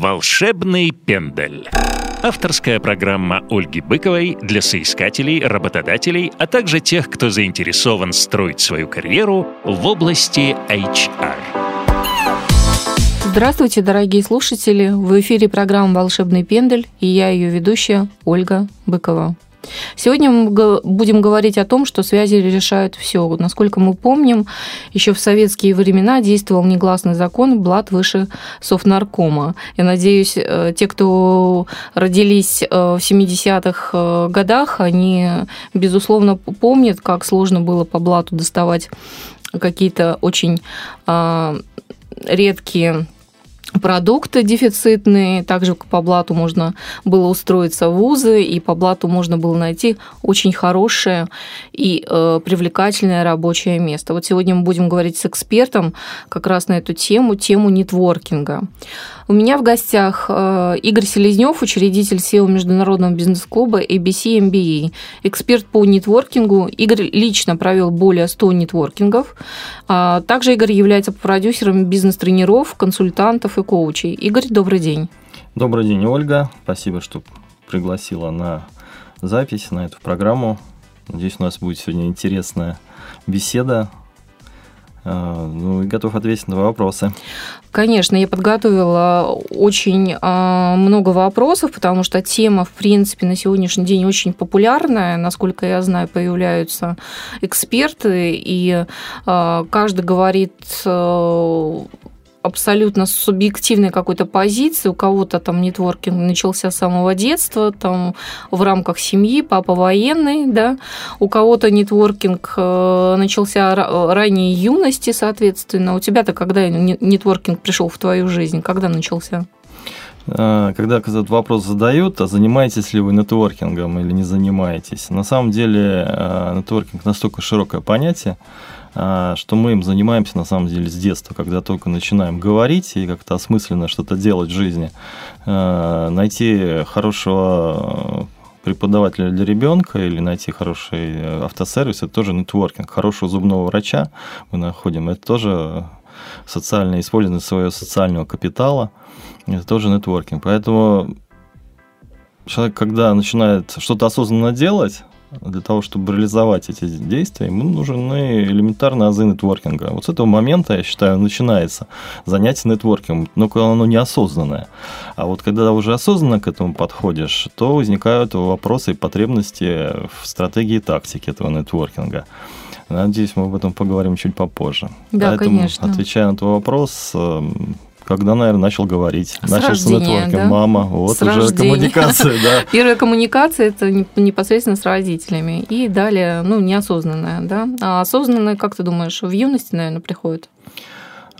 Волшебный пендель. Авторская программа Ольги Быковой для соискателей, работодателей, а также тех, кто заинтересован строить свою карьеру в области HR. Здравствуйте, дорогие слушатели! В эфире программа «Волшебный пендель» и я ее ведущая Ольга Быкова. Сегодня мы будем говорить о том, что связи решают все. Насколько мы помним, еще в советские времена действовал негласный закон «блат выше совнаркома». Я надеюсь, э, те, кто родились э, в 70-х э, годах, они, безусловно, помнят, как сложно было по блату доставать какие-то очень редкие продукты дефицитные. Также по блату можно было устроиться в вузы, и по блату можно было найти очень хорошее и э, привлекательное рабочее место. Вот сегодня мы будем говорить с экспертом как раз на эту тему, тему нетворкинга. У меня в гостях э, Игорь Селезнев, учредитель SEO международного бизнес-клуба ABC MBA, эксперт по нетворкингу. Игорь лично провел более 100 нетворкингов. А также Игорь является продюсером бизнес-тренеров, консультантов и коучей. Игорь, добрый день. Добрый день, Ольга. Спасибо, что пригласила на запись, на эту программу. Надеюсь, у нас будет сегодня интересная беседа а, ну и готов ответить на вопросы. Конечно, я подготовила очень а, много вопросов, потому что тема, в принципе, на сегодняшний день очень популярная. Насколько я знаю, появляются эксперты, и а, каждый говорит абсолютно субъективной какой-то позиции. У кого-то там нетворкинг начался с самого детства, там в рамках семьи, папа военный, да. У кого-то нетворкинг э, начался ранней юности, соответственно. У тебя-то когда нетворкинг пришел в твою жизнь? Когда начался? А, когда этот вопрос задают, а занимаетесь ли вы нетворкингом или не занимаетесь? На самом деле нетворкинг настолько широкое понятие, что мы им занимаемся на самом деле с детства, когда только начинаем говорить и как-то осмысленно что-то делать в жизни. А, найти хорошего преподавателя для ребенка или найти хороший э, автосервис, это тоже нетворкинг. Хорошего зубного врача мы находим, это тоже социальное использование своего социального капитала, это тоже нетворкинг. Поэтому человек, когда начинает что-то осознанно делать, для того, чтобы реализовать эти действия, ему нужны элементарные азы нетворкинга. Вот с этого момента, я считаю, начинается занятие нетворкингом, но когда оно неосознанное. А вот когда уже осознанно к этому подходишь, то возникают вопросы и потребности в стратегии и тактике этого нетворкинга. Надеюсь, мы об этом поговорим чуть попозже. Да, Поэтому, конечно. отвечая на твой вопрос, эм, когда, наверное, начал говорить. С начал рождения, с нетворкинга. Да? Мама, вот с уже рождения. коммуникация, да. Первая коммуникация – это непосредственно с родителями. И далее, ну, неосознанная, да. А осознанная, как ты думаешь, в юности, наверное, приходит?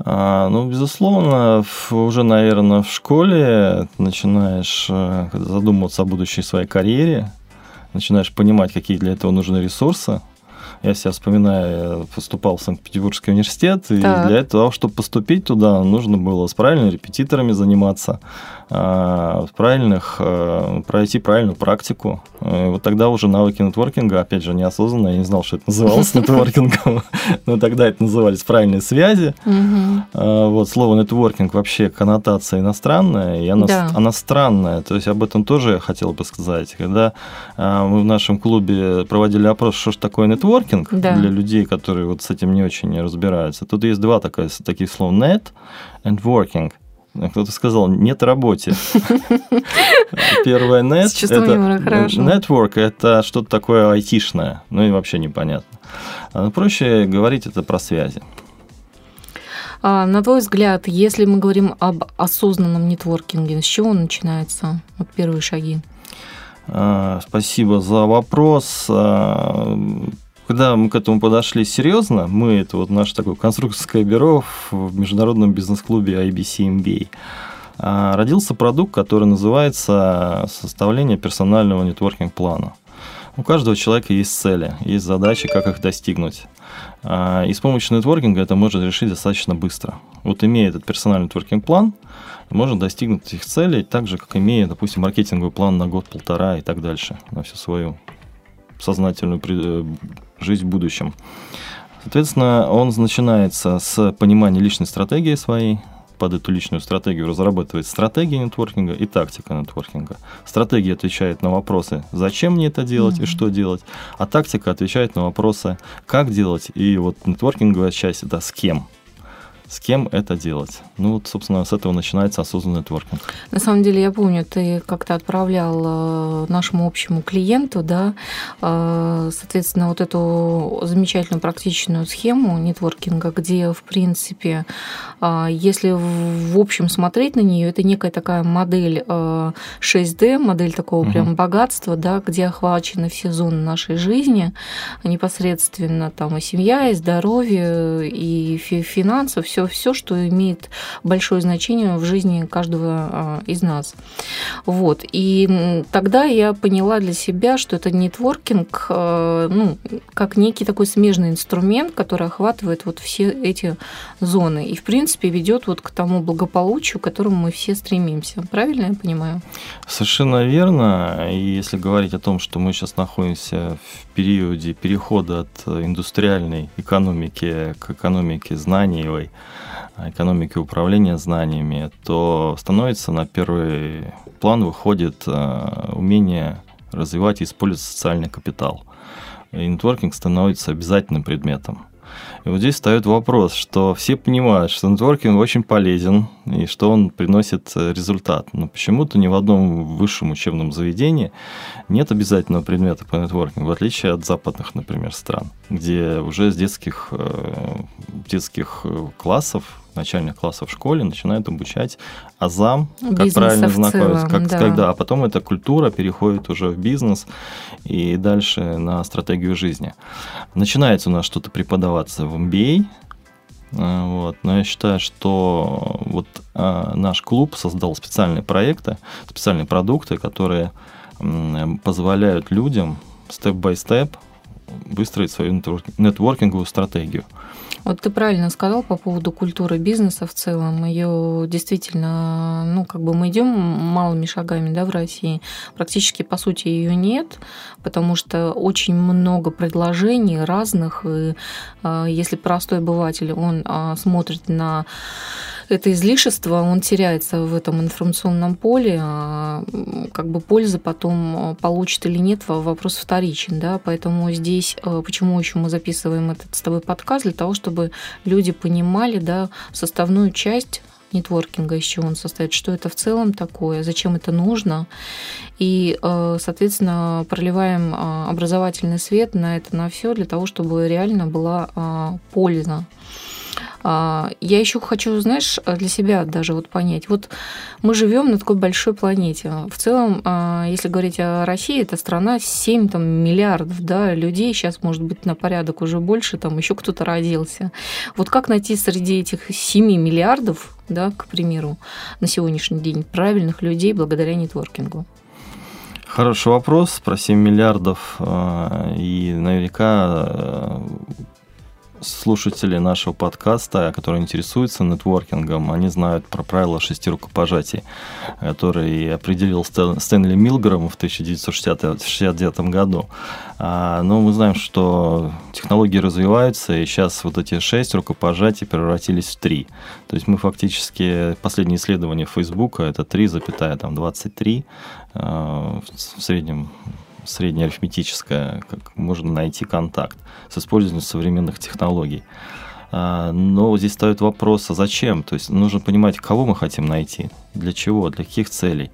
А, ну, безусловно, уже, наверное, в школе начинаешь э, задумываться о будущей своей карьере, начинаешь понимать, какие для этого нужны ресурсы, я себя вспоминаю, я поступал в Санкт-Петербургский университет, и так. для этого, чтобы поступить туда, нужно было с правильными репетиторами заниматься, а, правильных, э, пройти правильную практику. И вот тогда уже навыки нетворкинга, опять же, неосознанно, я не знал, что это называлось нетворкингом, но тогда это назывались правильные связи. Вот слово нетворкинг вообще коннотация иностранная, и она, странная, то есть об этом тоже я хотел бы сказать. Когда мы в нашем клубе проводили опрос, что же такое нетворкинг для людей, которые вот с этим не очень разбираются, тут есть два таких слова net and working. Кто-то сказал, нет работе. Первое net, это network, это что-то такое айтишное, ну и вообще непонятно. А проще говорить это про связи. А, на твой взгляд, если мы говорим об осознанном нетворкинге, с чего он начинается? Вот первые шаги. А, спасибо за вопрос. Когда мы к этому подошли серьезно, мы, это вот наше такое конструкторское бюро в международном бизнес-клубе IBC MBA, а, родился продукт, который называется составление персонального нетворкинг-плана. У каждого человека есть цели, есть задачи, как их достигнуть. А, и с помощью нетворкинга это можно решить достаточно быстро. Вот имея этот персональный нетворкинг-план, можно достигнуть этих целей так же, как имея, допустим, маркетинговый план на год-полтора и так дальше, на всю свою сознательную э, жизнь в будущем. Соответственно, он начинается с понимания личной стратегии своей, под эту личную стратегию разрабатывает стратегия нетворкинга и тактика нетворкинга. Стратегия отвечает на вопросы, зачем мне это делать mm-hmm. и что делать, а тактика отвечает на вопросы, как делать, и вот нетворкинговая часть – это с кем – с кем это делать. Ну, вот, собственно, с этого начинается осознанный нетворкинг. На самом деле, я помню, ты как-то отправлял э, нашему общему клиенту, да, э, соответственно, вот эту замечательную практичную схему нетворкинга, где, в принципе, э, если в общем смотреть на нее, это некая такая модель 6D, модель такого угу. прям богатства, да, где охвачены все зоны нашей жизни, непосредственно там и семья, и здоровье, и финансы, все все, все, что имеет большое значение в жизни каждого а, из нас. Вот. И тогда я поняла для себя, что это нетворкинг, а, ну, как некий такой смежный инструмент, который охватывает вот все эти зоны и, в принципе, ведет вот к тому благополучию, к которому мы все стремимся. Правильно я понимаю? Совершенно верно. И если говорить о том, что мы сейчас находимся в периоде перехода от индустриальной экономики к экономике знаниевой, экономики управления знаниями, то становится на первый план выходит э, умение развивать и использовать социальный капитал. И нетворкинг становится обязательным предметом. И вот здесь встает вопрос, что все понимают, что нетворкинг очень полезен и что он приносит э, результат. Но почему-то ни в одном высшем учебном заведении нет обязательного предмета по нетворкингу, в отличие от западных, например, стран, где уже с детских, э, детских классов начальных классов в школе начинают обучать азам, как Бизнеса правильно знакомиться, как, да. когда, а потом эта культура переходит уже в бизнес и дальше на стратегию жизни. Начинается у нас что-то преподаваться в MBA, э, вот. Но я считаю, что вот а, наш клуб создал специальные проекты, специальные продукты, которые позволяют людям степ-бай-степ выстроить свою нетворкинговую стратегию. Вот ты правильно сказал по поводу культуры бизнеса в целом. Ее действительно, ну, как бы мы идем малыми шагами, да, в России. Практически, по сути, ее нет, потому что очень много предложений разных. И а, если простой обыватель, он а, смотрит на это излишество, он теряется в этом информационном поле, а как бы пользы потом получит или нет, вопрос вторичен, да, поэтому здесь, э, почему еще мы записываем этот с тобой подкаст, для того, чтобы люди понимали, да, составную часть нетворкинга, из чего он состоит, что это в целом такое, зачем это нужно. И, э, соответственно, проливаем образовательный свет на это, на все, для того, чтобы реально была польза. А, я еще хочу, знаешь, для себя даже вот понять. Вот мы живем на такой большой планете. В целом, а, если говорить о России, это страна 7 там, миллиардов да, людей. Сейчас, может быть, на порядок уже больше, там еще кто-то родился. Вот как найти среди этих 7 миллиардов, да, к примеру, на сегодняшний день правильных людей благодаря нетворкингу? Хороший вопрос про 7 миллиардов. А, и наверняка слушатели нашего подкаста, которые интересуются нетворкингом, они знают про правила шести рукопожатий, которые определил Стэнли Милграм в 1969 году. А, но мы знаем, что технологии развиваются, и сейчас вот эти шесть рукопожатий превратились в три. То есть мы фактически, последние исследования Фейсбука, это 3,23 а, в среднем среднеарифметическое, как можно найти контакт с использованием современных технологий. А, но здесь стоит вопрос, а зачем? То есть нужно понимать, кого мы хотим найти, для чего, для каких целей.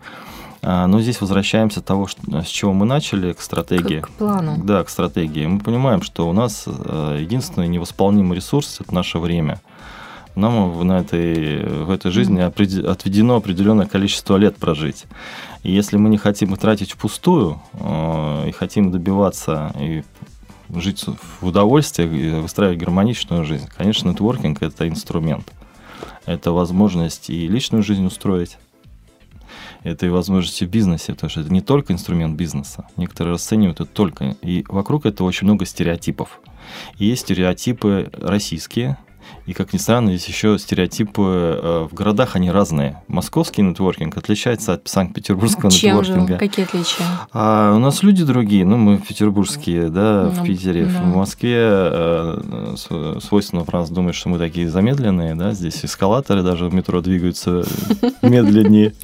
А, но здесь возвращаемся к того, с чего мы начали, к стратегии. К плану. Да, к стратегии. Мы понимаем, что у нас э, единственный невосполнимый ресурс – это наше время. Нам на этой, в этой жизни отведено определенное количество лет прожить. И если мы не хотим их тратить впустую э, и хотим добиваться и жить в удовольствии и выстраивать гармоничную жизнь, конечно, нетворкинг – это инструмент. Это возможность и личную жизнь устроить, это и возможности в бизнесе, потому что это не только инструмент бизнеса. Некоторые расценивают это только. И вокруг этого очень много стереотипов. И есть стереотипы российские, И, как ни странно, есть еще стереотипы э, в городах, они разные. Московский нетворкинг отличается от Санкт-Петербургского Чем нетворкинга. Же? Какие отличия? А у нас люди другие, ну, мы петербургские, да, в Ну, Питере. да. В Москве э, с- свойственно в нас думать, что мы такие замедленные, да, здесь эскалаторы даже в метро двигаются медленнее.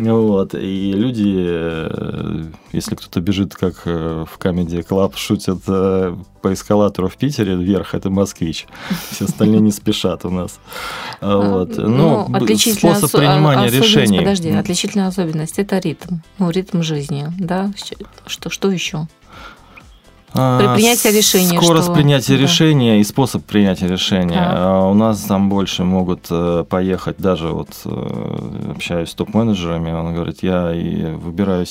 Вот. И люди, э, если кто-то бежит, как э, в Comedy Club, шутят э, по эскалатору в Питере вверх, это москвич. Все остальные не спешат у нас. А, Вот. Ну, Ну, способ осо- принимания решений. Подожди, отличительная особенность это ритм. Ну, ритм жизни, да? Что, что еще? А, При принятии решения, Скорость что- принятия да. решения и способ принятия решения. Так. А У нас там больше могут э, поехать, даже вот э, общаюсь с топ-менеджерами, он говорит, я выбираю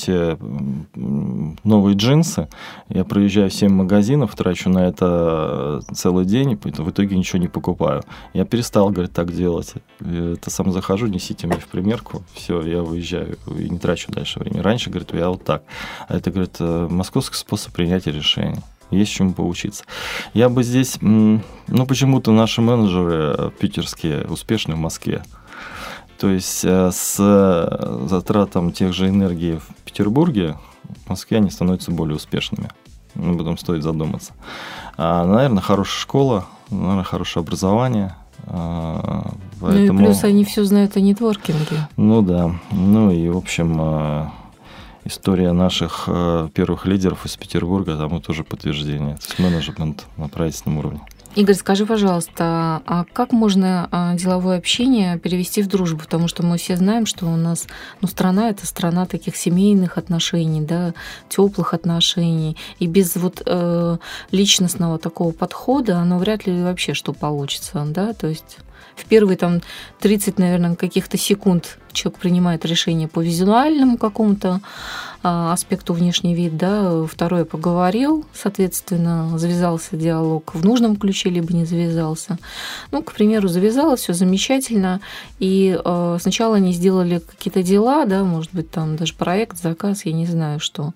м, новые джинсы, я проезжаю 7 магазинов, трачу на это целый день, и в итоге ничего не покупаю. Я перестал, говорит, так делать. Это сам захожу, несите мне в примерку, все, я выезжаю и не трачу дальше времени. Раньше, говорит, я вот так. А это, говорит, э, московский способ принятия решений. Есть чему поучиться. Я бы здесь, ну, почему-то наши менеджеры питерские успешны в Москве. То есть э, с э, затратом тех же энергии в Петербурге в Москве они становятся более успешными. Ну, об этом стоит задуматься. А, наверное, хорошая школа, наверное, хорошее образование. а, Ну и поэтому- плюс они все знают о нетворкинге. ну да. Ну и, в общем, э, история наших э, первых лидеров из Петербурга тому тоже подтверждение. То есть менеджмент на правительственном уровне. Игорь, скажи, пожалуйста, а как можно а, деловое общение перевести в дружбу? Потому что мы все знаем, что у нас, ну, страна это страна таких семейных отношений, да, теплых отношений. И без вот э, личностного такого подхода, оно вряд ли вообще что получится, да, то есть в первые там 30, наверное, каких-то секунд человек принимает решение по визуальному какому-то а, аспекту внешний вид, да, второе поговорил, соответственно, завязался диалог в нужном ключе, либо не завязался. Ну, к примеру, завязалось, все замечательно, и э, сначала они сделали какие-то дела, да, может быть, там даже проект, заказ, я не знаю, что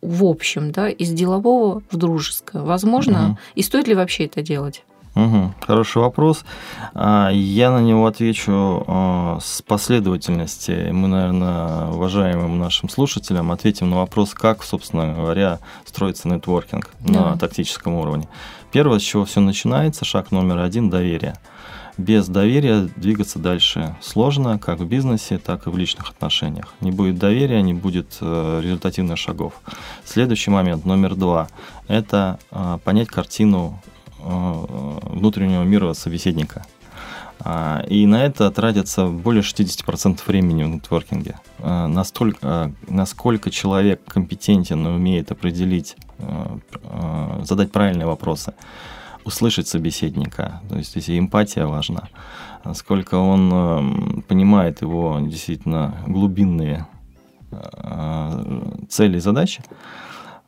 в общем, да, из делового в дружеское. Возможно, Мгм. и стоит ли вообще это делать? Мгм, Хороший вопрос. А, Я на него отвечу а, с последовательности. Мы, наверное, уважаемым нашим слушателям ответим на вопрос, как, собственно говоря, строится нетворкинг Да. на тактическом уровне. Первое, с чего все начинается, шаг номер один – доверие. Без доверия двигаться дальше сложно, как в бизнесе, так и в личных отношениях. Не будет доверия, не будет э, результативных шагов. Следующий момент, номер два, это э, понять картину внутреннего мира собеседника. А, И на это тратится более 60% времени в нетворкинге. А, Настолько, а, насколько человек компетентен и умеет определить, э, э, задать правильные вопросы, услышать собеседника, то есть здесь и эмпатия важна, насколько он понимает его действительно глубинные э, цели и задачи,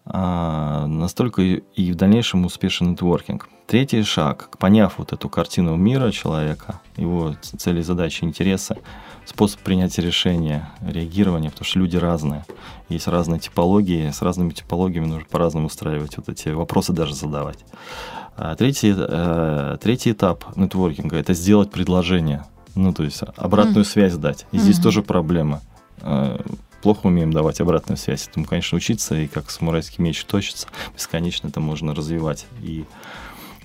настолько и в дальнейшем успешен нетворкинг. Третий шаг, поняв вот эту картину мира человека, его цели, задачи, интересы, способ принятия решения, реагирования, потому что люди разные. Есть разные типологии, с разными типологиями нужно по-разному устраивать вот эти вопросы даже задавать. А Третий, э, третий этап нетворкинга – это сделать предложение, ну, то есть обратную Мгм. связь дать. И здесь Мгм. тоже проблема. Плохо умеем давать обратную связь. Этому, конечно, учиться, и как самурайский меч точится, бесконечно это можно развивать и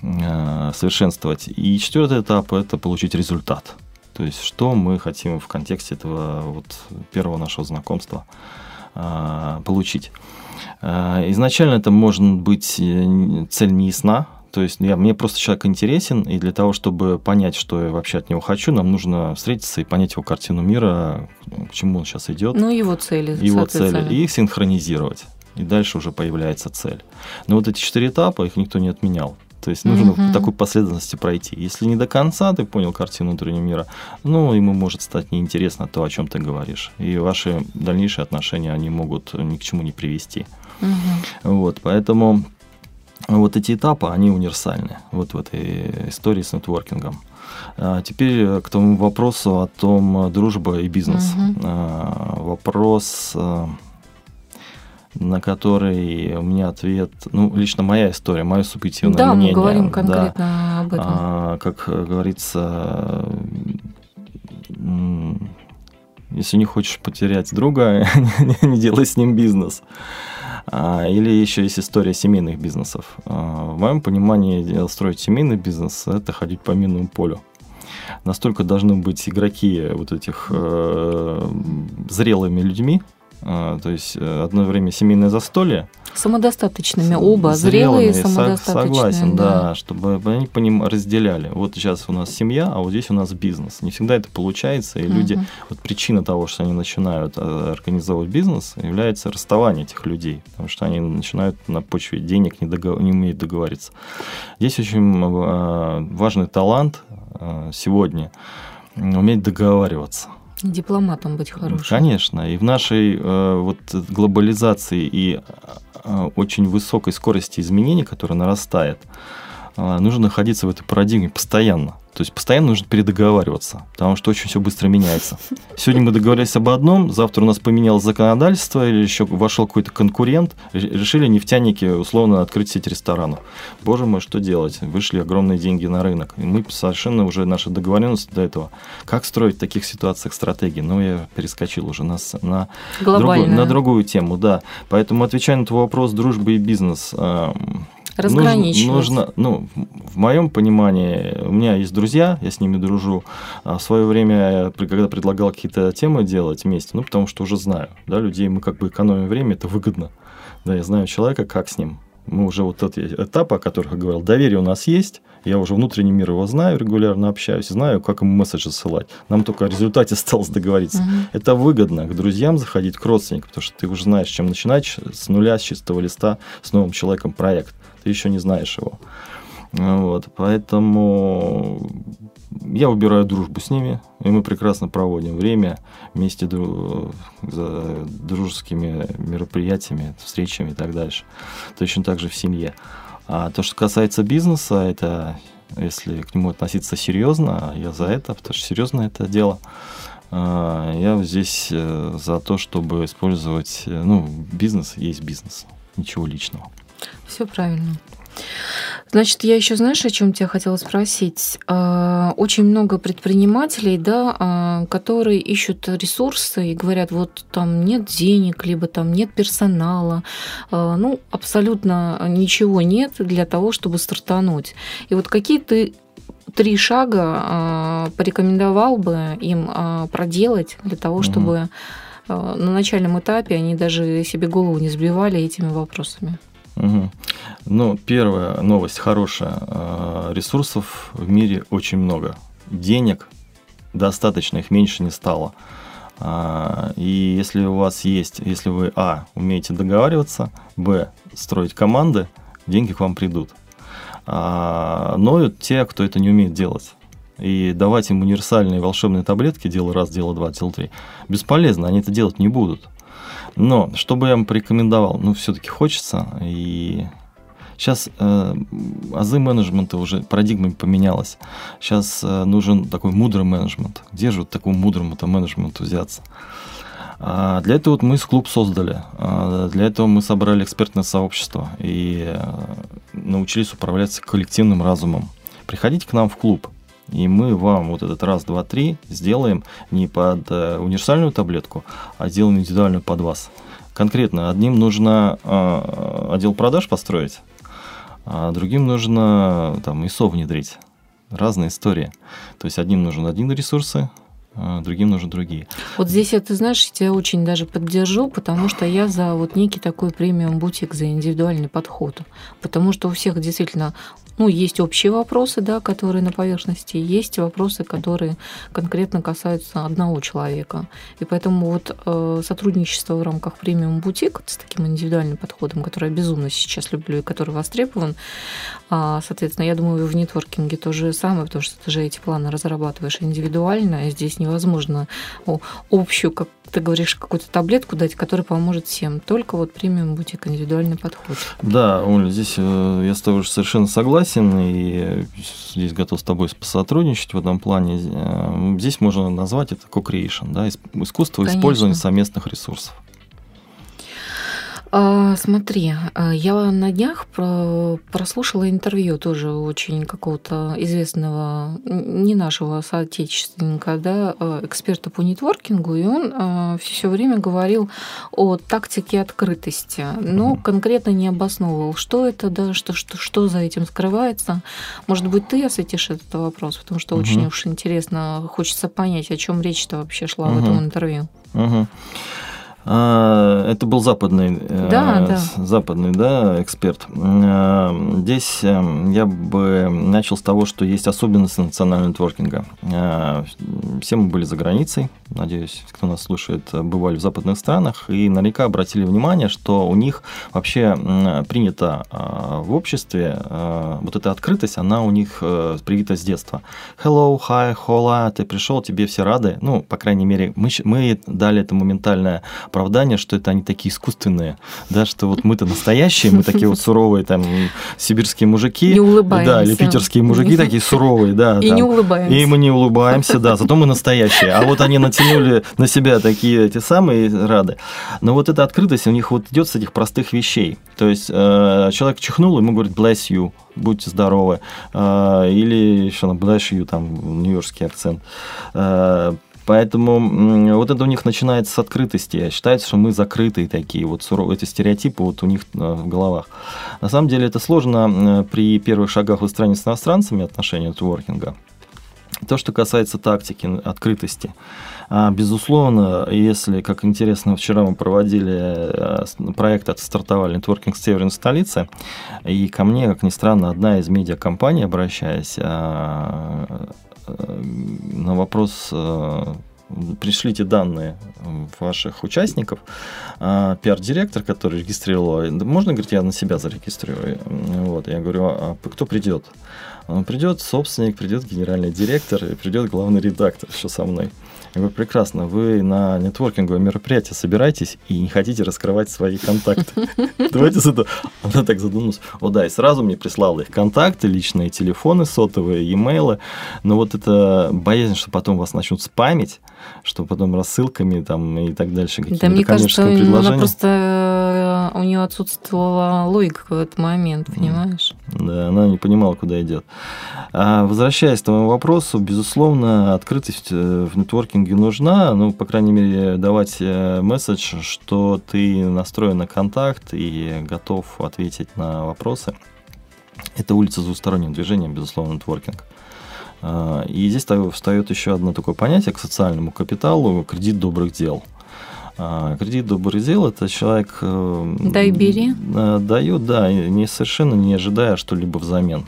э, совершенствовать. И четвертый этап – это получить результат. То есть, что мы хотим в контексте этого вот первого нашего знакомства э, получить. Э, Изначально это может быть э, цель не ясна, то есть я, мне просто человек интересен, и для того, чтобы понять, что я вообще от него хочу, нам нужно встретиться и понять его картину мира, к чему он сейчас идет, Ну, его цели, его цели, и их синхронизировать. И дальше уже появляется цель. Но вот эти четыре этапа, их никто не отменял. То есть нужно Мгм. в такой последовательности пройти. Если не до конца ты понял картину внутреннего мира, ну, ему может стать неинтересно то, о чем ты говоришь. И ваши дальнейшие отношения, они могут ни к чему не привести. Мгм. Вот, поэтому вот эти этапы, они универсальны вот в этой истории с нетворкингом. А Теперь э, к тому вопросу о том, э, дружба и бизнес. А, Вопрос... э, на который у меня ответ, ну, лично моя история, мое субъективное да, мнение. Да, мы говорим конкретно да, об этом. А, как говорится, если не хочешь потерять друга, не делай с ним бизнес. А, или еще есть история семейных бизнесов. А, в моем понимании строить семейный бизнес – это ходить по минному полю настолько должны быть игроки вот этих э, зрелыми людьми, то есть э, одно время семейное застолье. Самодостаточными оба, зрелые, зрелые самодостаточные. Согласен, да. да, чтобы они поним, разделяли. Вот сейчас у нас семья, а вот здесь у нас бизнес. Не всегда это получается, и uh-huh. люди, вот причина того, что они начинают э, организовывать бизнес, является расставание этих людей, потому что они начинают на почве денег не, договор, не умеют договориться. Здесь очень э, важный талант сегодня уметь договариваться. Дипломатом быть хорошим. Конечно. И в нашей э, вот глобализации и э, очень высокой скорости изменений, которая нарастает, э, нужно находиться в этой парадигме постоянно. То есть постоянно нужно передоговариваться, потому что очень все быстро меняется. Сегодня мы договорились об одном, завтра у нас поменялось законодательство или еще вошел какой-то конкурент, решили нефтяники условно открыть сеть ресторанов. Боже мой, что делать? Вышли огромные деньги на рынок. И мы совершенно уже наши договоренности до этого. Как строить в таких ситуациях стратегии? Ну, я перескочил уже на, на, другую, на другую тему, да. Поэтому отвечая на твой вопрос, дружба и бизнес эм, разграничивать. Нужно, ну, в моем понимании, у меня есть друзья, я с ними дружу. А в свое время, когда предлагал какие-то темы делать вместе, ну, потому что уже знаю, да, людей мы как бы экономим время, это выгодно. Да, я знаю человека, как с ним. Мы уже вот этот этап, о которых я говорил, доверие у нас есть, я уже внутренний мир его знаю, регулярно общаюсь, знаю, как ему месседж засылать. Нам только о результате осталось договориться. Угу. Это выгодно к друзьям заходить, к родственникам, потому что ты уже знаешь, чем начинать с нуля, с чистого листа, с новым человеком проект ты еще не знаешь его. Вот, поэтому я выбираю дружбу с ними, и мы прекрасно проводим время вместе дру... за дружескими мероприятиями, встречами и так дальше. Точно так же в семье. А то, что касается бизнеса, это если к нему относиться серьезно, я за это, потому что серьезно это дело. А, я здесь э, за то, чтобы использовать, э, ну, бизнес есть бизнес, ничего личного. Все правильно. Значит, я еще, знаешь, о чем тебя хотела спросить? А, очень много предпринимателей, да, а, которые ищут ресурсы и говорят, вот там нет денег, либо там нет персонала, а, ну, абсолютно ничего нет для того, чтобы стартануть. И вот какие ты три шага порекомендовал бы им проделать для того, чтобы угу. на начальном этапе они даже себе голову не сбивали этими вопросами? Угу. Ну, первая новость хорошая. А, ресурсов в мире очень много. Денег достаточно, их меньше не стало. А, и если у вас есть, если вы, а, умеете договариваться, б, строить команды, деньги к вам придут. А, ноют те, кто это не умеет делать. И давать им универсальные волшебные таблетки, дело раз, дело два, дело три, бесполезно, они это делать не будут. Но что бы я вам порекомендовал? Ну, все-таки хочется. И сейчас э, азы менеджмента уже, парадигма поменялась. Сейчас э, нужен такой мудрый менеджмент. Где же вот такому мудрому-то менеджменту взяться? А для этого вот мы клуб создали. А для этого мы собрали экспертное сообщество и э, научились управляться коллективным разумом. Приходите к нам в клуб и мы вам вот этот раз, два, три сделаем не под э, универсальную таблетку, а сделаем индивидуальную под вас. Конкретно одним нужно э, отдел продаж построить, а другим нужно там ISO внедрить. Разные истории. То есть одним нужен один ресурсы, а другим нужны другие. Вот здесь я, ты знаешь, я тебя очень даже поддержу, потому что я за вот некий такой премиум бутик, за индивидуальный подход. Потому что у всех действительно ну, есть общие вопросы, да, которые на поверхности, есть вопросы, которые конкретно касаются одного человека. И поэтому вот э, сотрудничество в рамках премиум бутик с таким индивидуальным подходом, который я безумно сейчас люблю и который востребован, а, соответственно, я думаю, в нетворкинге то же самое, потому что ты же эти планы разрабатываешь индивидуально, и здесь невозможно общую, как ты говоришь, какую-то таблетку дать, которая поможет всем. Только вот премиум бутик, индивидуальный подход. Да, Оля, здесь э, я с тобой совершенно согласен, и здесь готов с тобой посотрудничать в этом плане. Э, здесь можно назвать это co-creation, да, искусство Конечно. использования совместных ресурсов. А, смотри, а, я на днях прослушала интервью тоже очень какого-то известного, не нашего соотечественника, да, а, эксперта по нетворкингу, и он все время говорил о тактике открытости, но конкретно не обосновывал, что это, да, что, что, что за этим скрывается. Может быть, ты осветишь этот вопрос, потому что угу. очень уж интересно, хочется понять, о чем речь-то вообще шла угу. в этом интервью. Угу. А, это был западный, э, да, да. западный да, эксперт. А, здесь э, я бы начал с того, что есть особенности национального нетворкинга. А, все мы были за границей, надеюсь, кто нас слушает, бывали в западных странах, и наверняка обратили внимание, что у них вообще принято в обществе, вот эта открытость, она у них э, привита с детства. Hello, hi, hola, ты пришел, тебе все рады. Ну, по крайней мере, мы, мы дали это моментальное оправдание, что это они такие искусственные, да, что вот мы-то настоящие, мы такие вот суровые там сибирские мужики, не улыбаемся. да, или питерские мужики такие суровые, да, и там, не улыбаемся, и мы не улыбаемся, да, зато мы настоящие, а вот они натянули на себя такие эти самые рады, но вот эта открытость у них вот идет с этих простых вещей, то есть э, человек чихнул, ему говорит bless you, будьте здоровы, э, или еще на bless you, там, нью-йоркский акцент, э, Поэтому вот это у них начинается с открытости. Считается, что мы закрытые такие, вот суровые, эти стереотипы вот у них э, в головах. На самом деле это сложно при первых шагах выстраивания с иностранцами отношений нетворкинга. То, что касается тактики, открытости. А, безусловно, если, как интересно, вчера мы проводили э, проект, отстартовали нетворкинг в северной столице, и ко мне, как ни странно, одна из медиакомпаний, обращаясь, а, Э, на вопрос э, пришлите данные ваших участников. А, пиар-директор, который регистрировал, можно, говорит, я на себя зарегистрирую. Вот, я говорю, а кто придет? Он придет собственник, придет генеральный директор придет главный редактор, что со мной. Я говорю, прекрасно, вы на нетворкинговое мероприятие собираетесь и не хотите раскрывать свои контакты. Давайте с этого. Она так задумалась. О, да, и сразу мне прислала их контакты, личные телефоны, сотовые, e-mail. Но вот это боязнь, что потом вас начнут спамить, что потом рассылками там и так дальше. Да, мне кажется, она просто у нее отсутствовала логика в этот момент, понимаешь? Да, она не понимала, куда идет. А возвращаясь к твоему вопросу, безусловно, открытость э, в нетворкинге нужна, ну, по крайней мере, давать э, месседж, что ты настроен на контакт и готов ответить на вопросы. Это улица двустороннего движения, безусловно, нетворкинг. А, и здесь встает еще одно такое понятие к социальному капиталу – кредит добрых дел – кредит добрый дел это человек э, дай бери дает, да, не совершенно не ожидая что-либо взамен.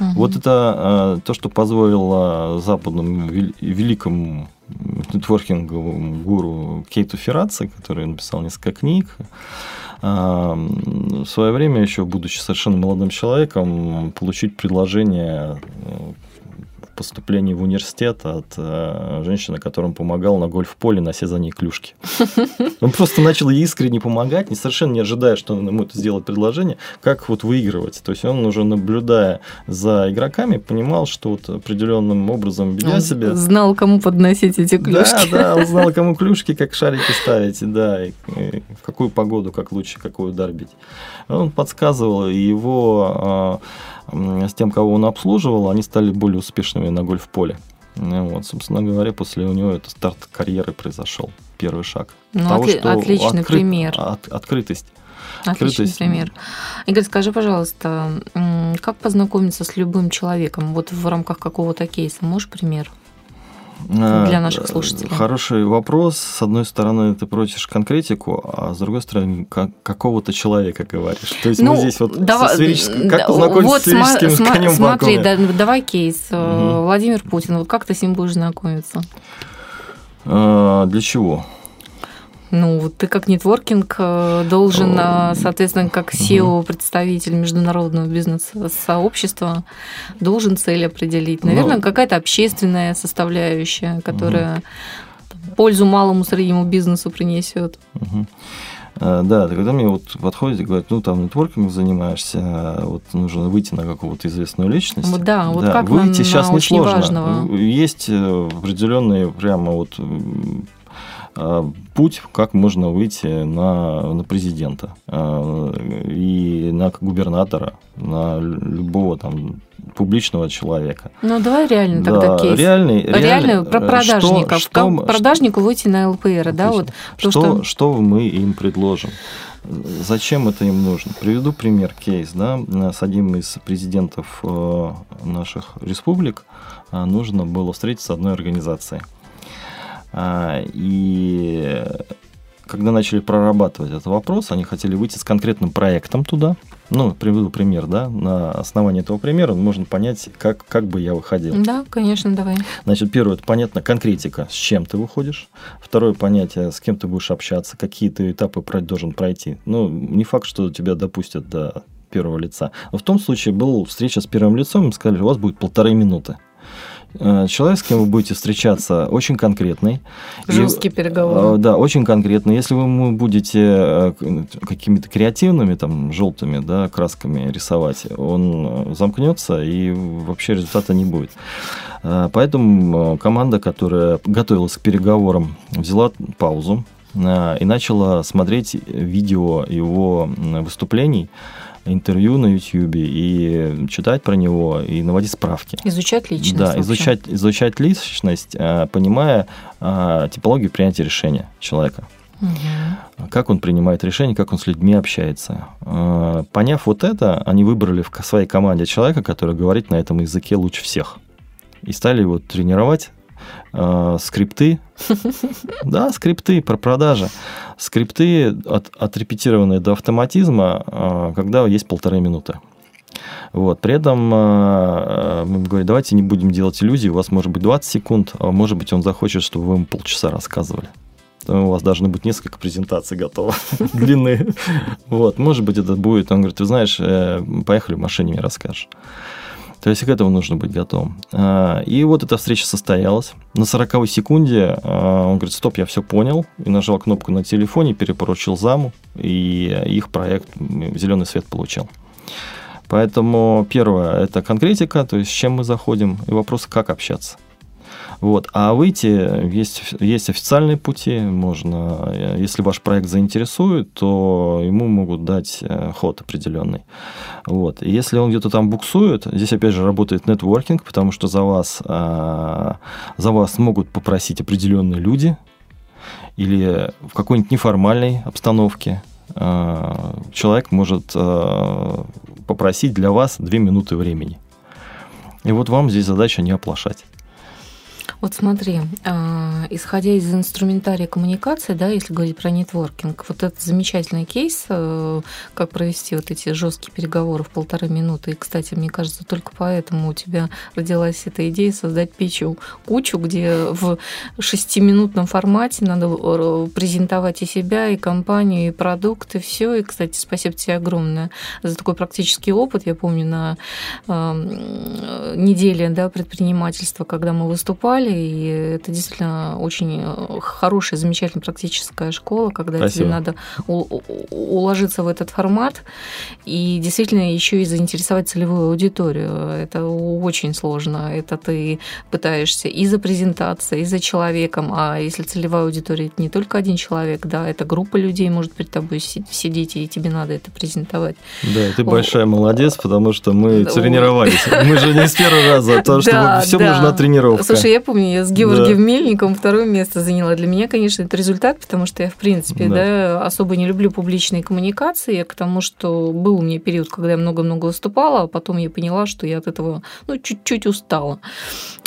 Угу. Вот это э, то, что позволило западному великому нетворкинговому гуру Кейту Ферраци, который написал несколько книг, а, в свое время, еще будучи совершенно молодым человеком, получить предложение э, поступлении в университет от э, женщины, которая помогал на гольф-поле нося за ней клюшки. Он просто начал ей искренне помогать, не совершенно не ожидая, что он ему это сделает предложение, как вот выигрывать. То есть он уже наблюдая за игроками, понимал, что вот определенным образом ведя он себя... Знал, кому подносить эти клюшки. Да, да, он знал, кому клюшки, как шарики ставить, да, и, и в какую погоду, как лучше, какой удар бить. Он подсказывал, и его э, с тем, кого он обслуживал, они стали более успешными на гольф-поле. Ну вот, собственно говоря, после у него это старт карьеры произошел, первый шаг. Ну, того, отли- что отличный открыт, пример. От, открытость. Отличный открытость. пример. Игорь, скажи, пожалуйста, как познакомиться с любым человеком? Вот в рамках какого-то кейса можешь пример? Для наших э, слушателей? Хороший вопрос. С одной стороны, ты просишь конкретику, а с другой стороны, как, какого-то человека говоришь. То есть ну, мы здесь вот давай, сферическим, как познакомиться вот с сферическим см- конем Смотри, да, давай кейс. Угу. Владимир Путин, вот как ты с ним будешь знакомиться? А, для чего? Ну, ты как нетворкинг э, должен, э, соответственно, как SEO, представитель международного бизнес-сообщества, должен цель определить. Наверное, ну, какая-то общественная составляющая, которая угу. пользу малому среднему бизнесу принесет. Угу. Да, когда мне вот подходят и говорят, ну там нетворкингом занимаешься, а вот нужно выйти на какого-то известную личность. Вот, да, вот да, как выйти сейчас несложно. Важного. Есть определенные прямо вот путь, как можно выйти на, на президента и на губернатора, на любого там публичного человека. Ну, давай реально да, тогда кейс. Реальный, реальный, реальный про продажников. Что, что, как продажнику выйти на ЛПР, да? Вот, что, что... что мы им предложим? Зачем это им нужно? Приведу пример, кейс. Да? С одним из президентов э, наших республик э, нужно было встретиться с одной организацией. А, и когда начали прорабатывать этот вопрос, они хотели выйти с конкретным проектом туда. Ну, приведу пример, да. На основании этого примера можно понять, как, как бы я выходил. Да, конечно, давай. Значит, первое, это понятно, конкретика, с чем ты выходишь. Второе понятие, с кем ты будешь общаться, какие ты этапы должен пройти. Ну, не факт, что тебя допустят до первого лица. Но в том случае была встреча с первым лицом, им сказали, у вас будет полторы минуты. Э, человек, с кем вы будете встречаться, очень конкретный. Жесткий переговор. Э, да, очень конкретный. Если вы будете э, какими-то креативными, там, желтыми да, красками рисовать, он замкнется и вообще результата не будет. Поэтому команда, которая готовилась к переговорам, взяла паузу и начала смотреть видео его выступлений интервью на YouTube и читать про него и наводить справки. Изучать личность. Да, изучать, изучать личность, э, понимая э, типологию принятия решения человека. Угу. Как он принимает решения, как он с людьми общается. Э, поняв вот это, они выбрали в своей команде человека, который говорит на этом языке лучше всех. И стали его тренировать э, скрипты. Да, скрипты про продажи. Скрипты от, отрепетированные до автоматизма, э, когда есть полторы минуты. Вот. При этом э, мы говорим, давайте не будем делать иллюзии, у вас может быть 20 секунд, а может быть он захочет, чтобы вы ему полчаса рассказывали. У вас должно быть несколько презентаций готово, длины. Вот, может быть, это будет, он говорит, ты знаешь, э, поехали в машине, мне расскажешь. То есть к этому нужно быть готовым. А, и вот эта встреча состоялась. На 40 секунде а, он говорит, стоп, я все понял, и нажал кнопку на телефоне, перепоручил заму, и их проект зеленый свет получил. Поэтому первое – это конкретика, то есть с чем мы заходим, и вопрос, как общаться. Вот. А выйти есть, есть официальные пути. Можно, если ваш проект заинтересует, то ему могут дать э, ход определенный. Вот. И если он где-то там буксует, здесь опять же работает нетворкинг, потому что за вас, э, за вас могут попросить определенные люди или в какой-нибудь неформальной обстановке э, человек может попросить для вас две минуты времени. И вот вам здесь задача не оплошать. Вот смотри, а, исходя из инструментария коммуникации, да, если говорить про нетворкинг, вот этот замечательный кейс, э, как провести вот эти жесткие переговоры в полторы минуты. И, кстати, мне кажется, только поэтому у тебя родилась эта идея создать печу кучу, где в шестиминутном формате надо э, презентовать и себя, и компанию, и продукты, все. И, кстати, спасибо тебе огромное за такой практический опыт. Я помню на э, неделе да, предпринимательства, когда мы выступали, и это действительно очень э, хорошая, замечательная практическая школа, когда Спасибо. тебе надо уложиться в этот формат и действительно еще и заинтересовать целевую аудиторию. Это очень сложно. Это ты пытаешься и за презентацией, и за человеком, а если целевая аудитория это не только один человек, да, это группа людей может перед тобой сидеть, и тебе надо это презентовать. Да, ты большая молодец, потому что мы тренировались. Мы же не с первого раза, потому что все нужна тренировка. Слушай, я помню, помню, я с Георгием да. Мельником второе место заняла. Для меня, конечно, это результат, потому что я, в принципе, да. Да, особо не люблю публичные коммуникации. Я к тому, что был у меня период, когда я много-много выступала, а потом я поняла, что я от этого ну, чуть-чуть устала.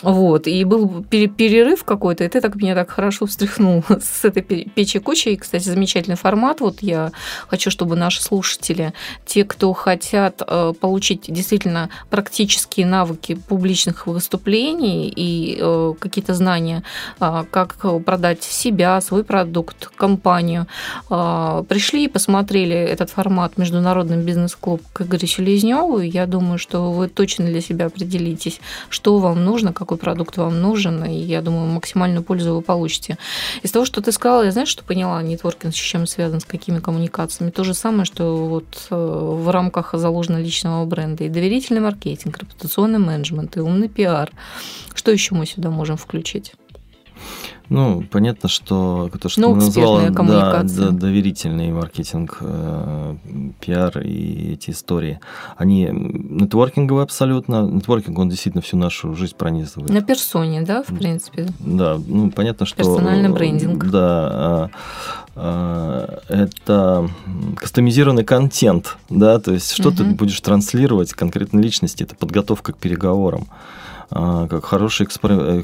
Вот. И был перерыв какой-то, и ты так меня так хорошо встряхнул с этой печи кучей. Кстати, замечательный формат. Вот я хочу, чтобы наши слушатели, те, кто хотят э, получить действительно практические навыки публичных выступлений и э, какие-то знания, а, как продать себя, свой продукт, компанию. А, пришли и посмотрели этот формат «Международный бизнес-клуб» к Игорю Селезневу. Я думаю, что вы точно для себя определитесь, что вам нужно, какой продукт вам нужен, и я думаю, максимальную пользу вы получите. Из того, что ты сказала, я знаешь, что поняла, нетворкинг с чем связан, с какими коммуникациями. То же самое, что вот э, в рамках заложено личного бренда и доверительный маркетинг, репутационный менеджмент, и умный пиар. Что еще мы сюда можем включить? Ну, понятно, что то, что ну, ты назвала, да, да, доверительный маркетинг, э, пиар и эти истории, они нетворкинговые абсолютно. Нетворкинг, он действительно всю нашу жизнь пронизывает. На персоне, да, в принципе? Да, ну, понятно, что... Персональный брендинг. Да, а, это кастомизированный контент, да, то есть что угу. ты будешь транслировать конкретной личности, это подготовка к переговорам. А, как хорошая э,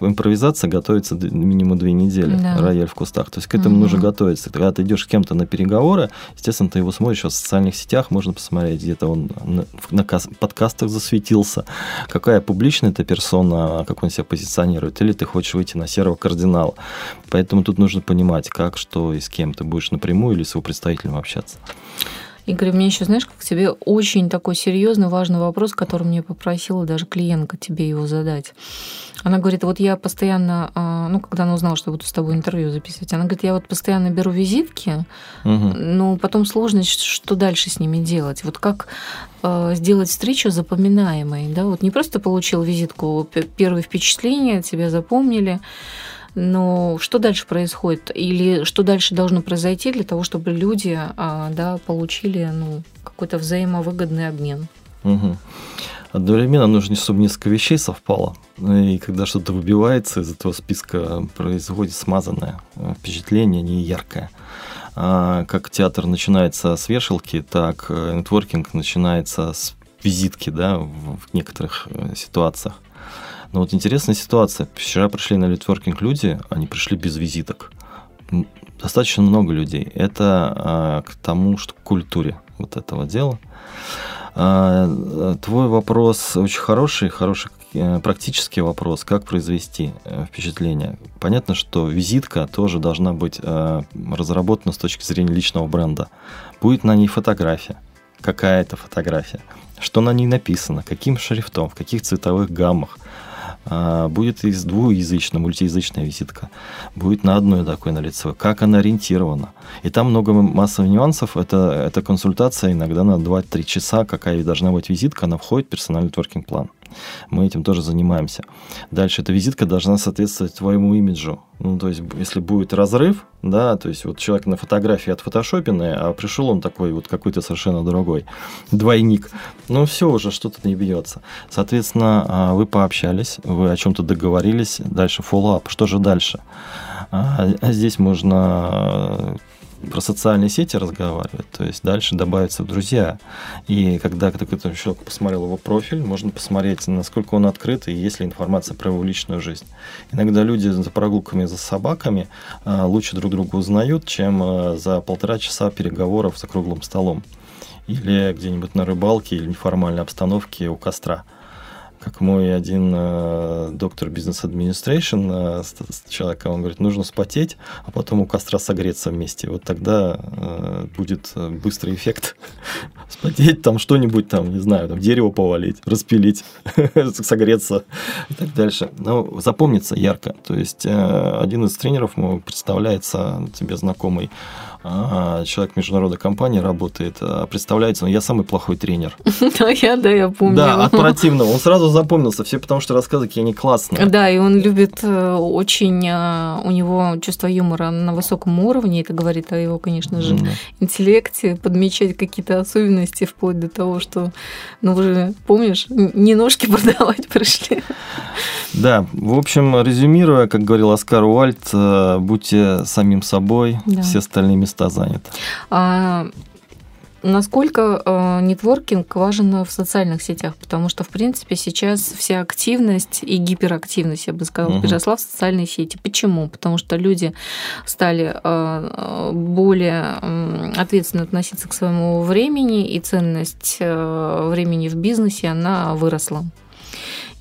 импровизация готовится минимум две недели, да. рояль в кустах. То есть к этому угу. нужно готовиться. Когда ты идешь с кем-то на переговоры, естественно, ты его смотришь в социальных сетях, можно посмотреть, где-то он на, на подкастах засветился, какая публичная эта персона, как он себя позиционирует, или ты хочешь выйти на серого кардинала. Поэтому тут нужно понимать, как, что и с кем ты будешь напрямую или с его представителем общаться. Игорь, у меня еще, знаешь, как тебе очень такой серьезный, важный вопрос, который мне попросила даже клиентка тебе его задать. Она говорит, вот я постоянно, а, ну, когда она узнала, что буду с тобой интервью записывать, она говорит, я вот постоянно беру визитки, угу. но потом сложно, что дальше с ними делать. Вот как а, сделать встречу запоминаемой, да, вот не просто получил визитку, первые впечатления, тебя запомнили, но что дальше происходит? Или что дальше должно произойти для того, чтобы люди а, да, получили ну, какой-то взаимовыгодный обмен? Угу. Одновременно нужно, чтобы несколько вещей совпало. И когда что-то выбивается из этого списка, происходит смазанное впечатление, не яркое. А как театр начинается с вешалки, так э, нетворкинг начинается с визитки да, в некоторых э, ситуациях. Но вот интересная ситуация. Вчера пришли на нетворкинг люди, они пришли без визиток. Достаточно много людей. Это а, к тому, что к культуре вот этого дела. А, твой вопрос очень хороший, хороший э, практический вопрос, как произвести э, впечатление. Понятно, что визитка тоже должна быть э, разработана с точки зрения личного бренда. Будет на ней фотография, какая-то фотография, что на ней написано, каким шрифтом, в каких цветовых гаммах, а, будет из двуязычная, мультиязычная визитка, будет на одной такой на лицевой, как она ориентирована. И там много массовых нюансов. Это, это консультация иногда на 2-3 часа, какая должна быть визитка, она входит в персональный творкинг-план. Мы этим тоже занимаемся. Дальше, эта визитка должна соответствовать твоему имиджу. Ну, то есть, если будет разрыв, да, то есть, вот человек на фотографии отфотошопенный, а пришел он такой вот какой-то совершенно другой, двойник, ну, все уже, что-то не бьется. Соответственно, а, вы пообщались, вы о чем-то договорились, дальше follow-up, что же дальше? А, а здесь можно про социальные сети разговаривать, то есть дальше добавиться в друзья. И когда какой-то человек посмотрел его профиль, можно посмотреть, насколько он открыт и есть ли информация про его личную жизнь. Иногда люди за прогулками за собаками а, лучше друг друга узнают, чем а, за полтора часа переговоров за круглым столом или где-нибудь на рыбалке или неформальной обстановке у костра как мой один э, доктор бизнес-администрейшн э, с человеком, он говорит, нужно спотеть, а потом у костра согреться вместе. Вот тогда э, будет э, быстрый эффект. спотеть, там что-нибудь там, не знаю, там дерево повалить, распилить, согреться и так дальше. Но запомнится ярко. То есть э, один из тренеров представляется тебе знакомый человек международной компании работает, а, представляется, но я самый плохой тренер. Да, я, да, я помню. Да, от противного. Он сразу запомнился, все потому что рассказы какие они классные. Да, и он любит э, очень, э, у него чувство юмора на высоком уровне, это говорит о его, конечно же, интеллекте, подмечать какие-то особенности, вплоть до того, что, ну, уже помнишь, не ножки продавать пришли. Да, в общем, резюмируя, как говорил Оскар Уальд, э, будьте самим собой, все остальные места заняты. А Насколько э, нетворкинг важен в социальных сетях? Потому что, в принципе, сейчас вся активность и гиперактивность, я бы сказала, угу. переросла в социальные сети. Почему? Потому что люди стали э, более ответственно относиться к своему времени, и ценность э, времени в бизнесе, она выросла.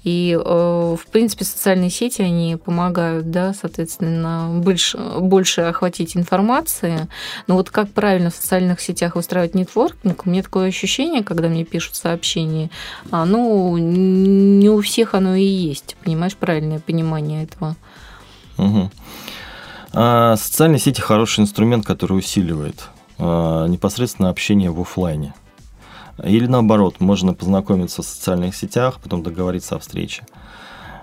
И, э, в принципе, социальные сети, они помогают, да, соответственно, больше, больше охватить информации. Но вот как правильно в социальных сетях выстраивать нетворкинг, у меня такое ощущение, когда мне пишут сообщения, а, ну, не у всех оно и есть, понимаешь, правильное понимание этого. Угу. А социальные сети хороший инструмент, который усиливает а, непосредственно общение в офлайне. Или наоборот, можно познакомиться в социальных сетях, потом договориться о встрече.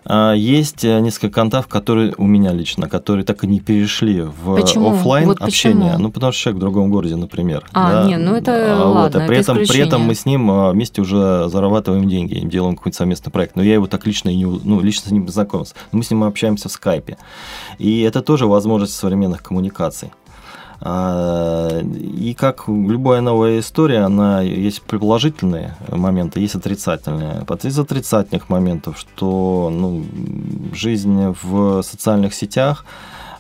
А, есть э, несколько контактов, которые у меня лично, которые так и не перешли в Почему? офлайн Вот общение. почему? Ну, потому что человек в другом городе, например. А, не, ну это А, ладно, а это при, этом, при этом мы с ним а, вместе уже зарабатываем деньги, делаем какой-то совместный проект. Но я его так лично и не, ну, лично с ним не знакомился. Но мы с ним общаемся в скайпе. И это тоже возможность современных коммуникаций. А, И как любая новая история, она есть положительные моменты, есть отрицательные. Из отрицательных моментов, что ну, жизнь в социальных сетях,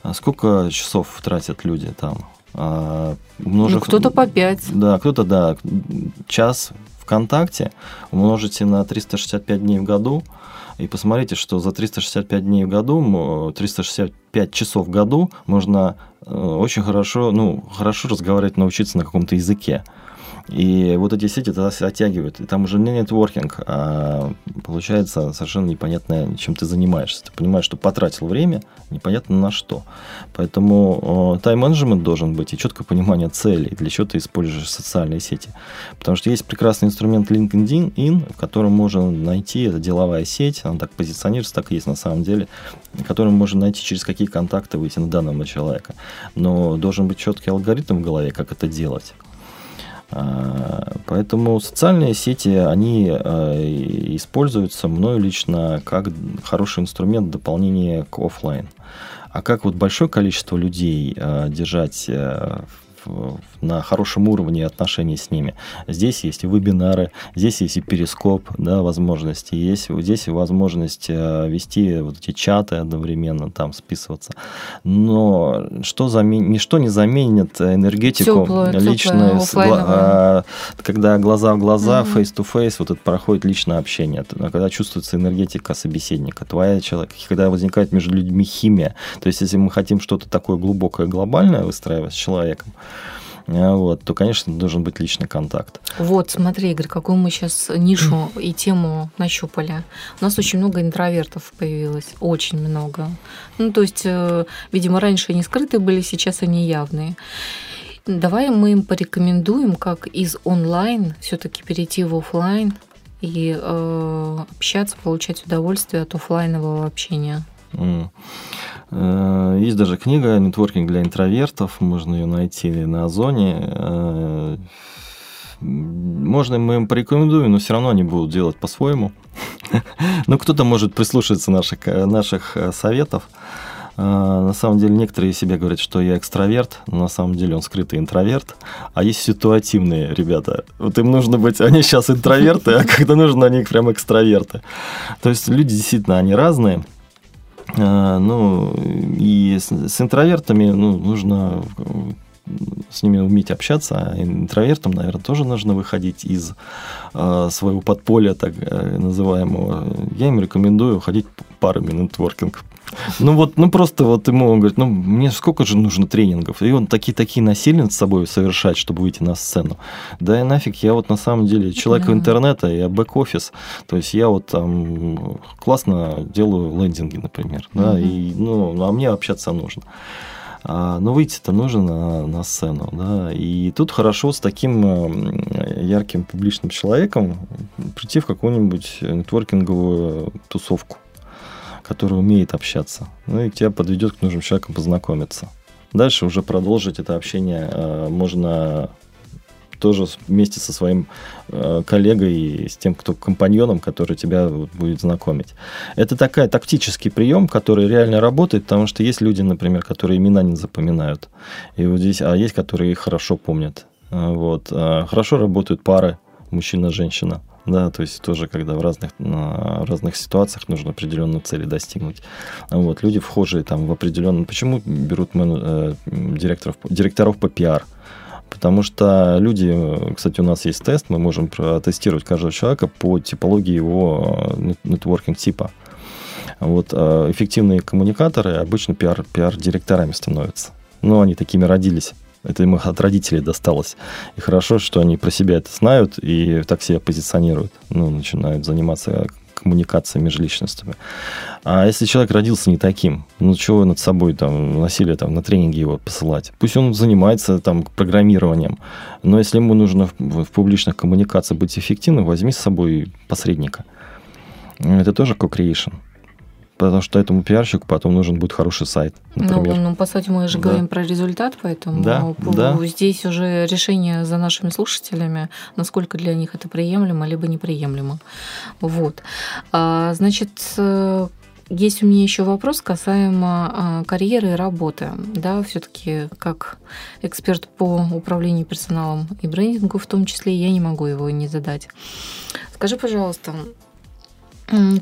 а сколько часов тратят люди там? А, Ну, умножив- кто-то по пять. Да, кто-то, да, час ВКонтакте умножите на 365 дней в году, и посмотрите, что за 365 дней в году, м, 365 часов в году можно э, очень хорошо, ну, хорошо разговаривать, научиться на каком-то языке. И вот эти сети тогда оттягивают. И там уже не нетворкинг, а получается совершенно непонятно, чем ты занимаешься. Ты понимаешь, что потратил время, непонятно на что. Поэтому тайм-менеджмент должен быть и четкое понимание целей, для чего ты используешь социальные сети. Потому что есть прекрасный инструмент LinkedIn, в котором можно найти, это деловая сеть, она так позиционируется, так и есть на самом деле, в котором можно найти, через какие контакты выйти на данного человека. Но должен быть четкий алгоритм в голове, как это делать. А, Поэтому социальные сети, они э, используются мною лично как хороший инструмент дополнения к оффлайн. А как вот большое количество людей э, держать на хорошем уровне отношений с ними. Здесь есть и вебинары, здесь есть и перископ, да, возможности, есть здесь возможность э, вести вот эти чаты одновременно, там списываться. Но что замен... ничто не заменит энергетику тёплую личную, гла- а, когда глаза в глаза, Мгм. face-to-face, вот это проходит личное общение, Т- когда чувствуется энергетика собеседника, твоя человек, когда возникает между людьми химия. То есть, если мы хотим что-то такое глубокое, глобальное выстраивать с человеком, а, вот, то, конечно, должен быть личный контакт. Вот, смотри, Игорь, какую мы сейчас нишу и тему нащупали. У нас очень много интровертов появилось, очень много. Ну, то есть, э, видимо, раньше они скрытые были, сейчас они явные. Давай мы им порекомендуем, как из онлайн все-таки перейти в офлайн и э, общаться, получать удовольствие от офлайнового общения. Э, Есть даже книга «Нетворкинг для интровертов», можно ее найти на Озоне. Э, Можно мы им порекомендуем, но все равно они будут делать по-своему. Но кто-то может прислушаться наших, наших э, советов. На самом деле некоторые себе говорят, что я экстраверт, но на самом деле он скрытый интроверт. А есть ситуативные ребята. Вот им нужно быть, они сейчас интроверты, а когда нужно, они прям экстраверты. То есть люди действительно, они разные. А, Ну, и с, с интровертами ну, нужно с ними уметь общаться, а интровертам, наверное, тоже нужно выходить из э, своего подполья, так э, называемого. Я им рекомендую ходить парами на нетворкинг. Ну вот, ну просто вот ему он говорит, ну мне сколько же нужно тренингов, и он такие-такие насилия над собой совершать, чтобы выйти на сцену. Да и нафиг, я вот на самом деле человек Да. интернета, я бэк-офис, то есть я вот там классно делаю лендинги, например, да, Мгм. и, ну, а мне общаться нужно. А, но выйти-то нужно на, на сцену, да, и тут хорошо с таким э, ярким публичным человеком прийти в какую-нибудь нетворкинговую тусовку, который умеет общаться, ну и тебя подведет к нужным человеком познакомиться. Дальше уже продолжить это общение э, можно тоже вместе со своим э, коллегой с тем, кто компаньоном, который тебя будет знакомить. Это такая тактический прием, который реально работает, потому что есть люди, например, которые имена не запоминают, и вот здесь, а есть, которые их хорошо помнят. А, Вот. А, Хорошо работают пары мужчина-женщина. Да, то есть тоже, когда в разных, на разных ситуациях нужно определенную цели достигнуть. Вот, люди вхожие там в определенную... Почему берут мен- э, директоров, директоров по пиар? Потому что люди, кстати, у нас есть тест, мы можем протестировать каждого человека по типологии его э, нет- нетворкинг типа. Вот э, эффективные коммуникаторы обычно пиар, пиар-директорами становятся. Ну, они такими родились. Это им от родителей досталось. И хорошо, что они про себя это знают и так себя позиционируют. Ну, начинают заниматься коммуникацией межличностными. А если человек родился не таким, ну чего над собой там насилие там на тренинги его посылать? Пусть он занимается там программированием, но если ему нужно в, в публичных коммуникациях быть эффективным, возьми с собой посредника. Это тоже co-creation. Потому что этому пиарщику потом нужен будет хороший сайт, ну, например. Ну, ну по сути, мы же да. говорим про результат, поэтому да, да. здесь уже решение за нашими слушателями, насколько для них это приемлемо, либо неприемлемо. Вот. А, значит, э, есть у меня еще вопрос касаемо а, карьеры и работы. Да, все-таки как эксперт по управлению персоналом и брендингу в том числе, я не могу его не задать. Скажи, пожалуйста,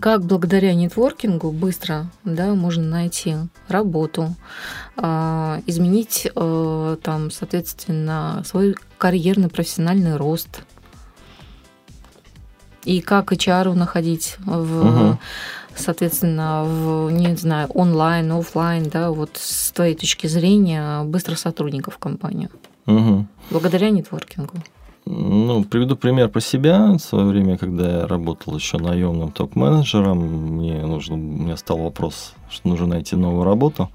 как благодаря нетворкингу быстро да, можно найти работу, а, изменить э, там, соответственно, свой карьерный профессиональный рост, и как HR находить в угу соответственно, в, не знаю, онлайн, офлайн, да, вот с твоей точки зрения, быстро сотрудников в компанию? Угу. Благодаря нетворкингу. Ну, приведу пример по себя. В свое время, когда я работал еще наемным топ-менеджером, мне нужно, у меня стал вопрос, что нужно найти новую работу.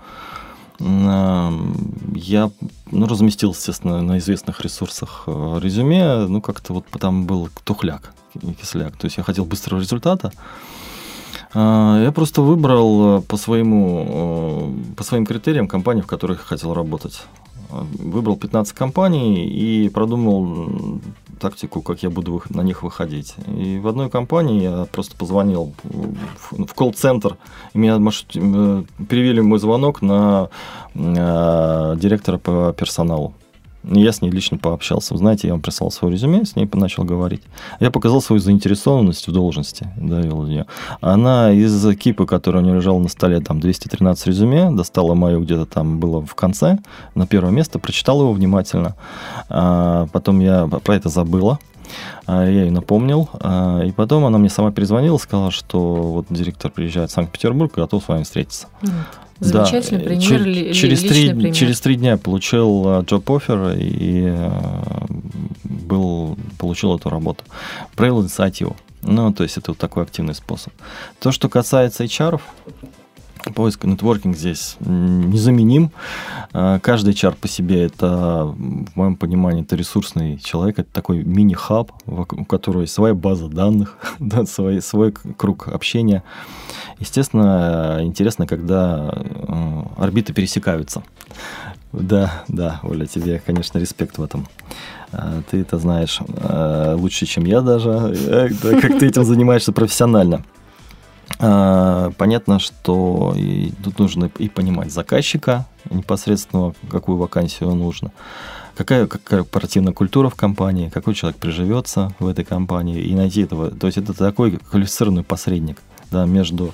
Я ну, разместил, естественно, на известных ресурсах э, резюме, ну, как-то вот там был тухляк, кисляк. То есть я хотел быстрого результата. А, я просто выбрал э, по, своему, э, по своим критериям компании, в которых я хотел работать. Выбрал 15 компаний и продумал тактику, как я буду на них выходить. И в одной компании я просто позвонил в колл-центр, и меня э, перевели мой звонок на директора по персоналу. Я с ней лично пообщался. Знаете, я вам прислал свое резюме, с ней начал говорить. Я показал свою заинтересованность в должности, довел ее. Она из кипа, которая у нее лежала на столе, там 213 резюме, достала мою где-то там было в конце, на первое место, прочитала его внимательно. А потом я про это забыла. А я ей напомнил, а, и потом она мне сама перезвонила, сказала, что вот директор приезжает в Санкт-Петербург, готов с вами встретиться. Замечательный да, пример, чер- через три, пример. Через три дня получил джоб а, офер и а, был, получил эту работу. Проявил инициативу. Ну, то есть это вот такой активный способ. То, что касается HR, поиск нетворкинг здесь незаменим. А, каждый HR по себе это, в моем понимании, это ресурсный человек, это такой мини-хаб, у которого есть своя база данных, да, свой, свой круг общения. Естественно, интересно, когда э, орбиты пересекаются. Да, да, Оля, тебе, конечно, респект в этом. А, ты это знаешь э, лучше, чем я даже, э, как ты этим занимаешься профессионально. А, понятно, что и тут нужно и понимать заказчика непосредственно, какую вакансию нужно, какая, корпоративная культура в компании, какой человек приживется в этой компании, и найти этого. То есть это такой квалифицированный посредник да, между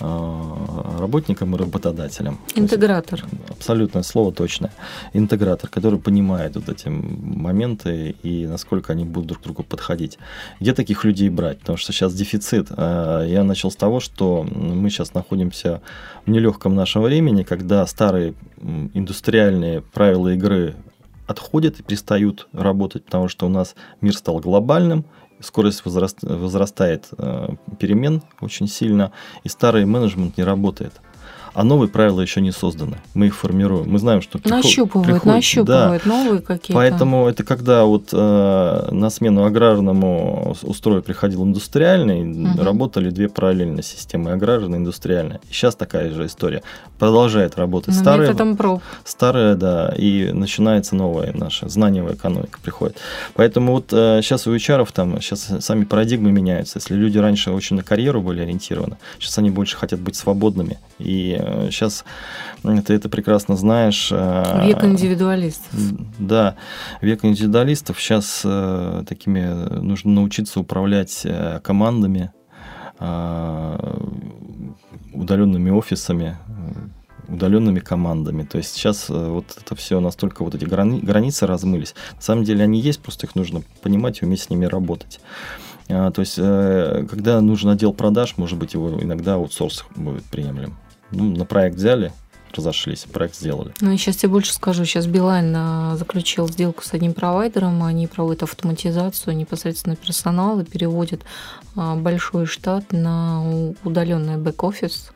работникам и работодателям. Интегратор. Есть, абсолютное слово точное. Интегратор, который понимает вот эти моменты и насколько они будут друг к другу подходить. Где таких людей брать? Потому что сейчас дефицит. Э, я начал с того, что мы сейчас находимся в нелегком нашем времени, когда старые индустриальные правила игры отходят и перестают работать, потому что у нас мир стал глобальным, скорость возраст, возрастает э, перемен очень сильно, и старый менеджмент не работает а новые правила еще не созданы. Мы их формируем. Мы знаем, что приход, нащупывают, приходит, нащупывают да. новые какие-то. Поэтому это когда вот э, на смену аграрному устрою приходил индустриальный, угу. работали две параллельные системы, аграрная и индустриальная. Сейчас такая же история. Продолжает работать Но старая. проб. Старая, да, и начинается новая наша знаниевая экономика приходит. Поэтому вот э, сейчас у HR там сейчас сами парадигмы меняются. Если люди раньше очень на карьеру были ориентированы, сейчас они больше хотят быть свободными и сейчас ты это прекрасно знаешь. Э, век индивидуалистов. Да, век индивидуалистов. Сейчас э, такими нужно научиться управлять э, командами, удаленными офисами, удаленными командами. То есть сейчас вот это все настолько вот эти грани, границы размылись. На самом деле они есть, просто их нужно понимать и уметь с ними работать. То есть, когда нужен отдел продаж, может быть, его иногда аутсорс будет приемлем ну, на проект взяли, разошлись, проект сделали. Ну, и сейчас тебе больше скажу. Сейчас Билайн а, заключил сделку с одним провайдером, они проводят автоматизацию непосредственно персонала, переводят а, большой штат на удаленный бэк-офис.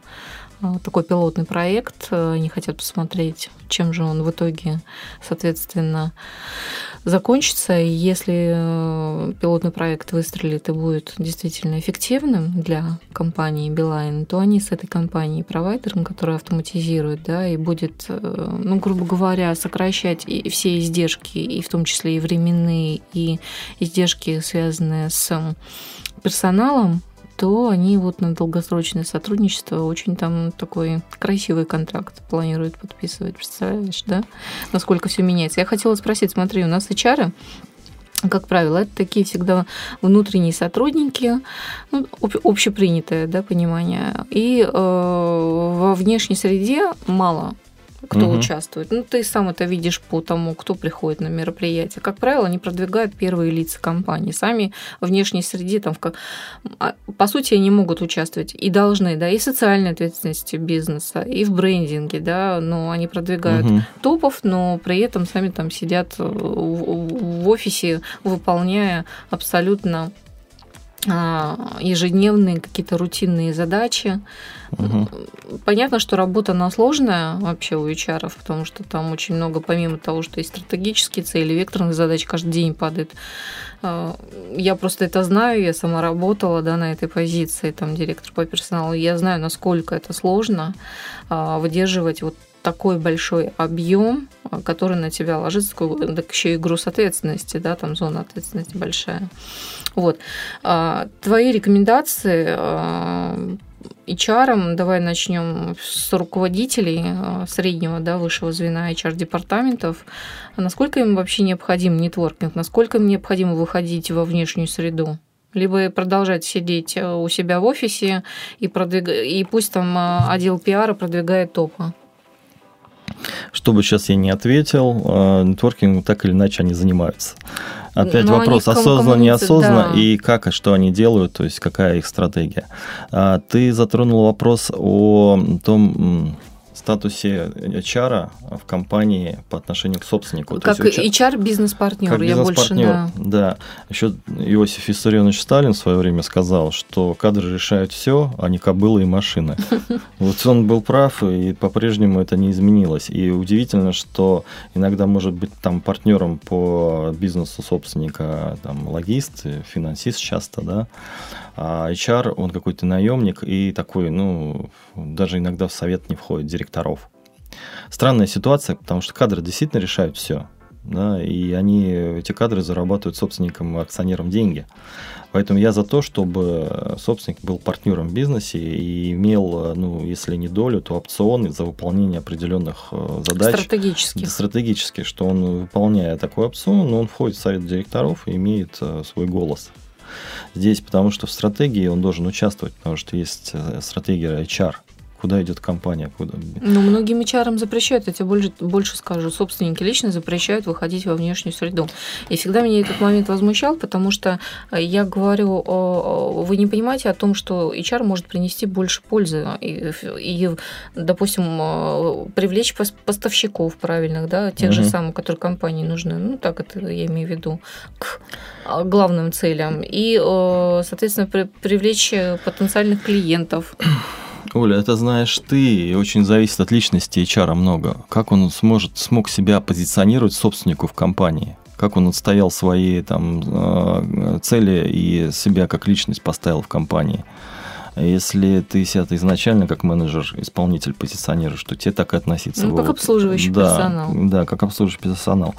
А, такой пилотный проект. Они хотят посмотреть, чем же он в итоге, соответственно, закончится, и если э, пилотный проект выстрелит и будет действительно эффективным для компании Билайн, то они с этой компанией провайдером, которая автоматизирует, да, и будет, э, ну, грубо говоря, сокращать и все издержки, и в том числе и временные, и издержки, связанные с персоналом, то они вот на долгосрочное сотрудничество очень там такой красивый контракт планируют подписывать. Представляешь, да? Насколько все меняется. Я хотела спросить, смотри, у нас HR как правило, это такие всегда внутренние сотрудники, ну, общепринятое да, понимание. И э, во внешней среде мало кто угу. участвует. Ну, ты сам это видишь по тому, кто приходит на мероприятие. Как правило, они продвигают первые лица компании. Сами внешней среде, там, в, а, по сути, они могут участвовать и должны, да, и в социальной ответственности бизнеса, и в брендинге, да, но они продвигают угу. топов, но при этом сами там сидят в, в офисе, выполняя абсолютно ежедневные какие-то рутинные задачи. Угу. Понятно, что работа она сложная вообще у HR, потому что там очень много, помимо того, что есть стратегические цели, векторных задач каждый день падает. А, я просто это знаю, я сама работала да, на этой позиции, там, директор по персоналу. Я знаю, насколько это сложно а, выдерживать вот такой большой объем, а, который на тебя ложится, так еще и груз ответственности, да, там зона ответственности большая. Вот. А, твои рекомендации а, HR, давай начнем с руководителей среднего, да, высшего звена HR-департаментов. Насколько им вообще необходим нетворкинг? Насколько им необходимо выходить во внешнюю среду? либо продолжать сидеть у себя в офисе и, продвиг... и пусть там отдел пиара продвигает топы. Что бы сейчас я не ответил, нетворкингом так или иначе они занимаются. Опять Но вопрос, осознанно, неосознанно, да. и как, и что они делают, то есть какая их стратегия. А, ты затронул вопрос о том, статусе HR в компании по отношению к собственнику. Как То есть, HR бизнес-партнер, как я больше да. да. Еще Иосиф Виссарионович Сталин в свое время сказал, что кадры решают все, а не кобылы и машины. Вот он был прав, и по-прежнему это не изменилось. И удивительно, что иногда может быть там партнером по бизнесу собственника там логист, финансист часто, да, а HR, он какой-то наемник и такой, ну, даже иногда в совет не входит директоров. Странная ситуация, потому что кадры действительно решают все. Да, и они, эти кадры зарабатывают собственникам, акционерам деньги. Поэтому я за то, чтобы собственник был партнером в бизнесе и имел, ну, если не долю, то опционы за выполнение определенных э, задач. Стратегически. Стратегически, что он, выполняя такой опцион, он входит в совет директоров и имеет э, свой голос здесь, потому что в стратегии он должен участвовать, потому что есть э, стратегия HR куда идет компания. Куда... Ну, многим HR запрещают, я тебе больше, больше скажу, собственники лично запрещают выходить во внешнюю среду. И всегда меня этот момент возмущал, потому что э, я говорю, вы не понимаете о том, что HR может принести больше пользы и, и допустим, э, привлечь поставщиков правильных, да, тех угу. же самых, которые компании нужны, ну, так это я имею в виду, к а, главным целям, и, э, соответственно, привлечь потенциальных клиентов. Оля, это знаешь ты, и очень зависит от личности HR много. Как он сможет, смог себя позиционировать собственнику в компании? Как он отстоял свои там, э, цели и себя как личность поставил в компании? Если ты себя изначально как менеджер, исполнитель позиционируешь, то тебе так и относиться. Ну, как обслуживающий да, персонал. Да, как обслуживающий персонал.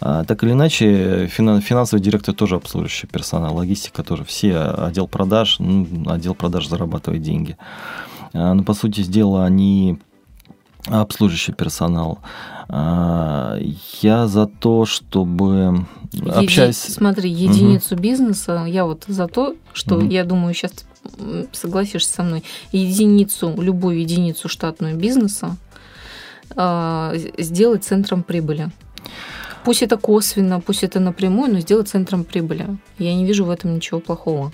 А, так или иначе, финансовый директор тоже обслуживающий персонал, логистика тоже. Все, отдел продаж, ну, отдел продаж зарабатывает деньги. А, Но, ну, по сути дела, они обслуживающий персонал. А, я за то, чтобы Еди... общаясь... Смотри, единицу угу. бизнеса, я вот за то, что, угу. я думаю, сейчас согласишься со мной, единицу, любую единицу штатную бизнеса а, сделать центром прибыли. Пусть это косвенно, пусть это напрямую, но сделать центром прибыли. Я не вижу в этом ничего плохого.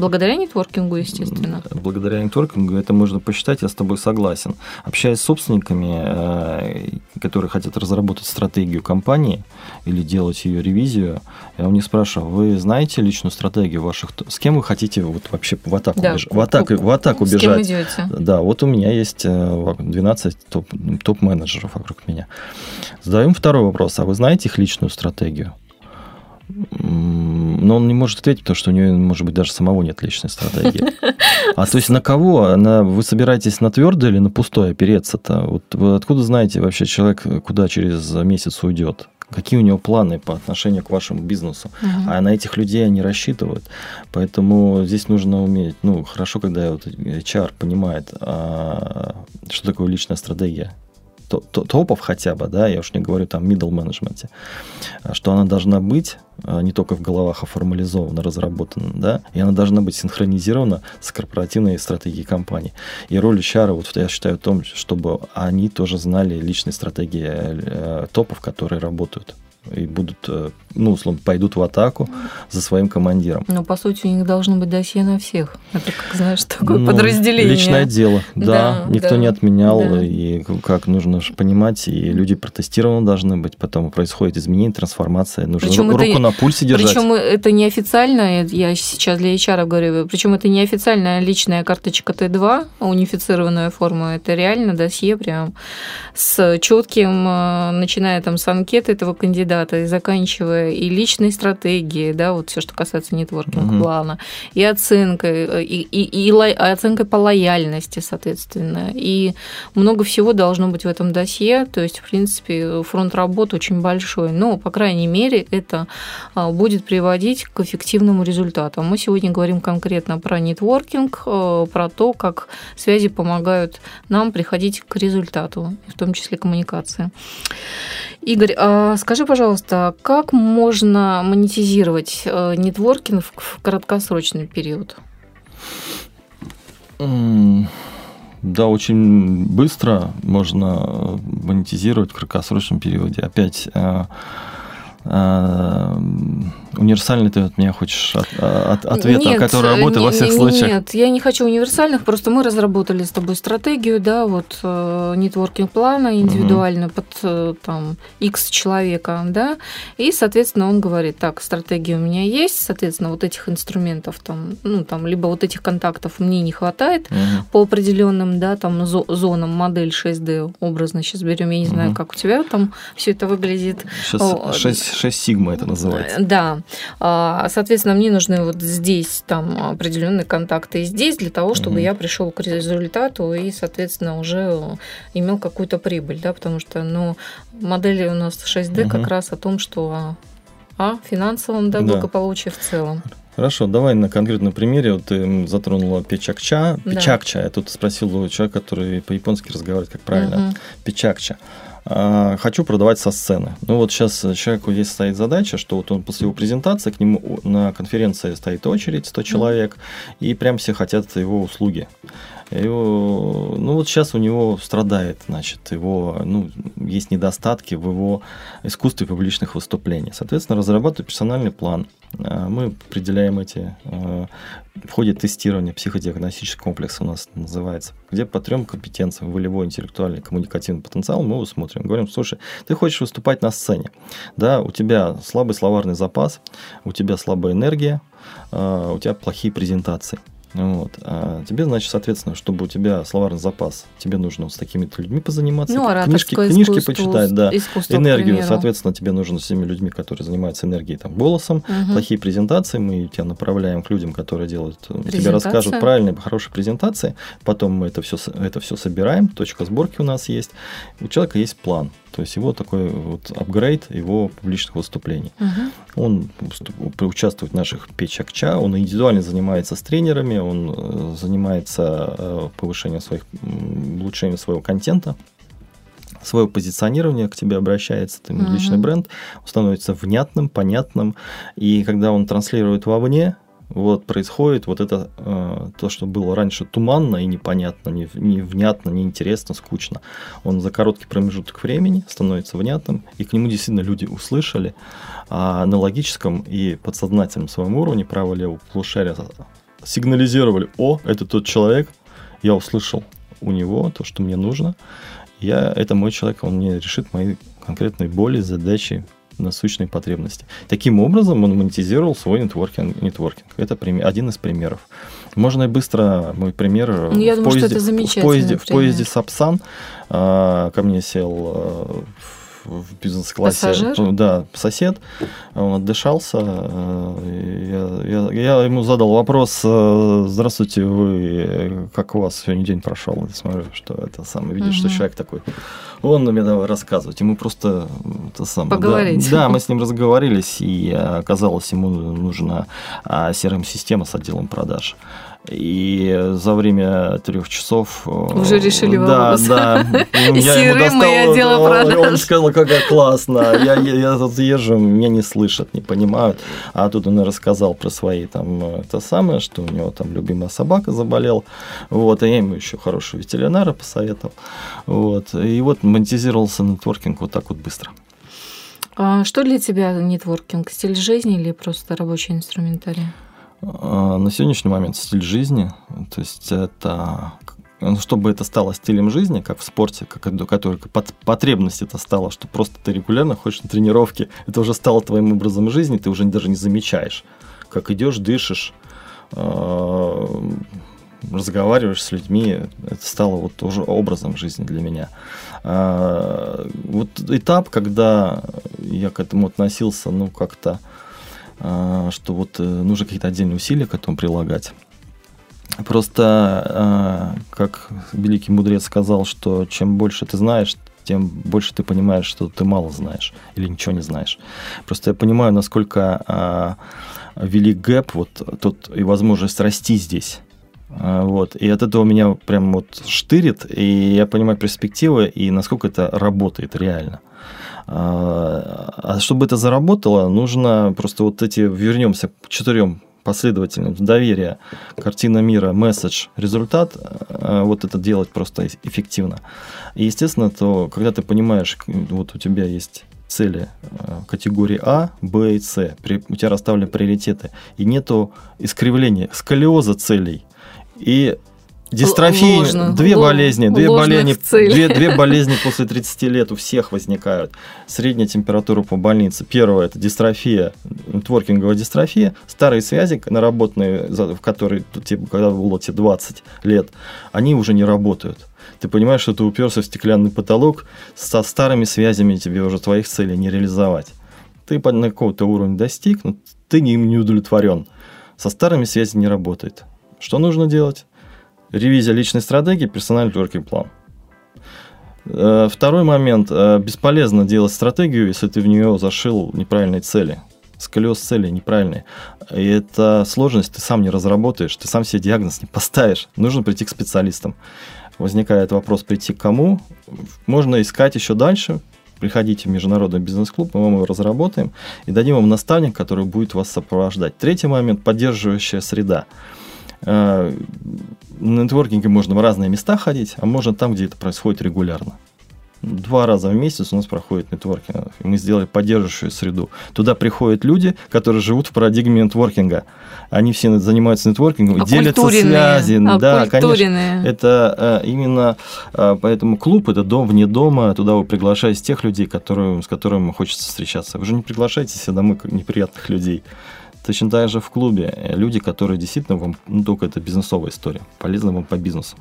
Благодаря нетворкингу, естественно. Благодаря нетворкингу это можно посчитать, я с тобой согласен. Общаясь с собственниками, э, которые хотят разработать стратегию компании или делать ее ревизию, я у них спрашиваю, вы знаете личную стратегию ваших... С кем вы хотите вот вообще в атаку, да, бежать? В атаку, в атаку с бежать? Кем идете? Да, вот у меня есть 12 топ, топ-менеджеров вокруг меня. Задаем второй вопрос. А вы знаете их личную стратегию? Но он не может ответить, потому что у него, может быть, даже самого нет личной стратегии. А то есть на кого? На, вы собираетесь на твердое или на пустое опереться-то? Вот вы откуда знаете вообще человек, куда через месяц уйдет? Какие у него планы по отношению к вашему бизнесу? Uh-huh. А на этих людей они рассчитывают. Поэтому здесь нужно уметь. Ну, хорошо, когда вот HR понимает, а, что такое личная стратегия топов хотя бы, да, я уж не говорю там middle менеджменте, что она должна быть а, не только в головах, а формализована, разработана, да, и она должна быть синхронизирована с корпоративной стратегией компании. И роль HR, вот я считаю, в том, чтобы они тоже знали личные стратегии э, топов, которые работают и будут, э, ну, условно, пойдут в атаку за своим командиром. Ну, по сути, у них должно быть досье на всех. Это, как знаешь, такое ну, подразделение. Личное дело, да, да никто да, не отменял, да. и как нужно же понимать, и люди протестированы должны быть, потом происходит изменение, трансформация, нужно причем руку это, на пульсе держать. Причем это неофициально, я сейчас для HR говорю, причем это неофициальная личная карточка Т2, унифицированная форма, это реально досье прям с четким, э, начиная там с анкеты этого кандидата, кандидата, и заканчивая и личной стратегией, да, вот все, что касается нетворкинг-плана, угу. и оценкой, и, и, и ло, оценкой по лояльности, соответственно. И много всего должно быть в этом досье, то есть, в принципе, фронт работы очень большой, но, по крайней мере, это а, будет приводить к эффективному результату. Мы сегодня говорим конкретно про нетворкинг, а, про то, как связи помогают нам приходить к результату, в том числе коммуникации. Игорь, а скажи, пожалуйста, пожалуйста, как можно монетизировать э, нетворкинг в краткосрочный период? Да, очень быстро можно монетизировать в краткосрочном периоде. Опять э, э, универсальный ты от меня хочешь от, от, ответа, нет, который работает во всех случаях? Нет, я не хочу универсальных, просто мы разработали с тобой стратегию, да, вот э, нетворкинг плана индивидуально угу. под э, там X человека, да, и, соответственно, он говорит, так, стратегия у меня есть, соответственно, вот этих инструментов там, ну, там, либо вот этих контактов мне не хватает угу. по определенным, да, там, зонам, модель 6D образно сейчас берем, я не знаю, угу. как у тебя там все это выглядит. Сейчас 6, 6 сигма это называется. Да, а, соответственно, мне нужны вот здесь там определенные контакты и здесь для того, чтобы угу. я пришел к результату и, соответственно, уже имел какую-то прибыль, да, потому что, ну, модели у нас 6D угу. как раз о том, что о финансовом да, благополучии в целом. Хорошо, давай на конкретном примере. Вот ты затронула печакча. Печакча. Да. Я тут спросил у человека, который по-японски разговаривает, как правильно. Угу. Печакча. А, хочу продавать со сцены. Ну вот сейчас человеку есть стоит задача, что вот он после его презентации, к нему на конференции стоит очередь, 100 человек, и прям все хотят его услуги. Его, ну вот сейчас у него страдает, значит, его, ну, есть недостатки в его искусстве публичных выступлений. Соответственно, разрабатываю персональный план. А, мы определяем эти, а, в ходе тестирования психодиагностического комплекса у нас называется, где по трем компетенциям, волевой, интеллектуальный, коммуникативный потенциал, мы его смотрим, говорим, слушай, ты хочешь выступать на сцене, да, у тебя слабый словарный запас, у тебя слабая энергия, а, у тебя плохие презентации. Вот. А тебе, значит, соответственно, чтобы у тебя словарный запас, тебе нужно с такими-то людьми позаниматься, ну, книжки, книжки почитать, да, энергию, соответственно, тебе нужно с теми людьми, которые занимаются энергией, там, голосом, угу. плохие презентации, мы тебя направляем к людям, которые делают, тебе расскажут правильные, хорошие презентации, потом мы это все, это все собираем, точка сборки у нас есть, у человека есть план, то есть его такой вот апгрейд его публичных выступлений. Угу. Он участвует в наших печакча, он индивидуально занимается с тренерами, он э, занимается э, повышением своих, улучшением своего контента, свое позиционирование к тебе обращается, ты uh-huh. личный бренд, становится внятным, понятным, и когда он транслирует вовне, вот происходит вот это, э, то, что было раньше туманно и непонятно, не, невнятно, неинтересно, скучно. Он за короткий промежуток времени становится внятным, и к нему действительно люди услышали, а на логическом и подсознательном своем уровне право-лево полушария сигнализировали, о, это тот человек, я услышал у него то, что мне нужно, я, это мой человек, он мне решит мои конкретные боли, задачи, насущные потребности. Таким образом он монетизировал свой нетворкинг. нетворкинг. Это один из примеров. Можно и быстро, мой пример, ну, я в, думаю, поезде, в, поезде, в поезде Сапсан а, ко мне сел а, в бизнес-классе. Пассажир? Ну, да, сосед. Он отдышался. Э, я, я, я ему задал вопрос, э, здравствуйте, вы, как у вас сегодня день прошел? Я смотрю, что это самое, видишь, угу. что человек такой. Он мне давай рассказывать. Ему просто это самое. Поговорить. Да, да, мы с ним разговорились, и оказалось, ему нужна CRM-система с отделом продаж. И за время трех часов... Э, Уже решили да, вопрос. Да, да. Я ему достал, отдела продаж. Он сказал, как классно. Я, я тут езжу, меня не слышат, не понимают. А тут он рассказал про свои там это самое, что у него там любимая собака заболела. Вот, и я ему еще хорошего ветеринара посоветовал. Вот. И вот монетизировался нетворкинг вот так вот быстро. А что для тебя нетворкинг? Стиль жизни или просто рабочий инструментарий? А, на сегодняшний момент стиль жизни, то есть это ну, чтобы это стало стилем жизни, как в спорте, как который потребность это стало, что просто ты регулярно ходишь на тренировки, это уже стало твоим образом жизни, ты уже даже не замечаешь, как идешь, дышишь, а, разговариваешь с людьми, это стало вот уже образом жизни для меня. А, вот этап, когда я к этому относился, ну, как-то что вот э, нужно какие-то отдельные усилия к этому прилагать. Просто, а, как великий мудрец сказал, что чем больше ты знаешь, тем больше ты понимаешь, что ты мало знаешь или ничего не знаешь. Просто я понимаю, насколько велик гэп, вот тот и возможность расти здесь. Вот. И от этого меня прям вот штырит, и я понимаю перспективы, и насколько это работает реально. А чтобы это заработало, нужно просто вот эти, вернемся к четырем последовательным доверие, картина мира, месседж, результат, а, вот это делать просто эффективно. И, естественно, то, когда ты понимаешь, вот у тебя есть цели а, категории А, Б и С, у тебя расставлены приоритеты, и нету искривления, сколиоза целей, и Дистрофия, Ложно. две Лож, болезни, две болезни, две, две болезни после 30 лет у всех возникают. Средняя температура по больнице. Первое это дистрофия, творкинговая дистрофия, старые связи, наработанные, в которые, когда было тебе 20 лет, они уже не работают. Ты понимаешь, что ты уперся в стеклянный потолок, со старыми связями тебе уже твоих целей не реализовать. Ты на какого-то уровня достиг, но ты им не удовлетворен. Со старыми связями не работает. Что нужно делать? Ревизия личной стратегии, персональный творкинг план. Э, второй момент. Э, бесполезно делать стратегию, если ты в нее зашил неправильные цели. Сколиоз цели неправильные. И это сложность ты сам не разработаешь, ты сам себе диагноз не поставишь. Нужно прийти к специалистам. Возникает вопрос, прийти к кому. Можно искать еще дальше, приходите в международный бизнес-клуб, мы вам его разработаем и дадим вам наставник, который будет вас сопровождать. Третий момент – поддерживающая среда. Э, на нетворкинге можно в разные места ходить, а можно там, где это происходит регулярно. Два раза в месяц у нас проходит нетворкинг. Мы сделали поддерживающую среду. Туда приходят люди, которые живут в парадигме нетворкинга. Они все занимаются нетворкингом, делятся связи. Да, конечно. Это э, именно э, поэтому клуб это дом вне дома. Туда вы приглашаете тех людей, которые, с которыми хочется встречаться. Вы же не приглашаете себе домой неприятных людей. Точно так же в клубе. Люди, которые действительно вам, ну, только это бизнесовая история, полезна вам по бизнесу.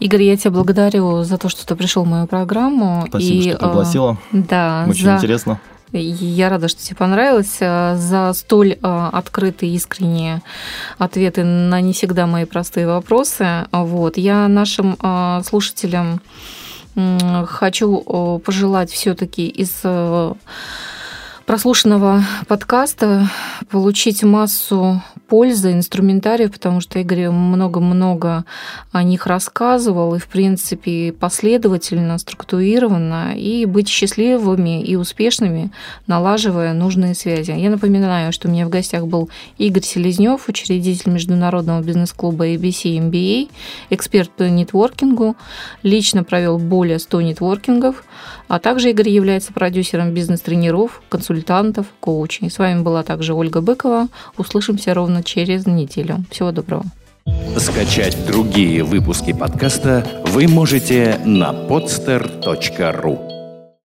Игорь, я тебя благодарю за то, что ты пришел в мою программу. Спасибо, и, что пригласила. Да. Очень за... интересно. Я рада, что тебе понравилось. За столь открытые, искренние ответы на не всегда мои простые вопросы. Вот. Я нашим слушателям хочу пожелать все-таки из прослушанного подкаста получить массу пользы, инструментариев, потому что Игорь много-много о них рассказывал, и, в принципе, последовательно, структурированно, и быть счастливыми и успешными, налаживая нужные связи. Я напоминаю, что у меня в гостях был Игорь Селезнев, учредитель международного бизнес-клуба ABC MBA, эксперт по нетворкингу, лично провел более 100 нетворкингов, А также Игорь является продюсером бизнес-тренеров, консультантов, коучей. С вами была также Ольга Быкова. Услышимся ровно через неделю. Всего доброго. Скачать другие выпуски подкаста вы можете на podster.ru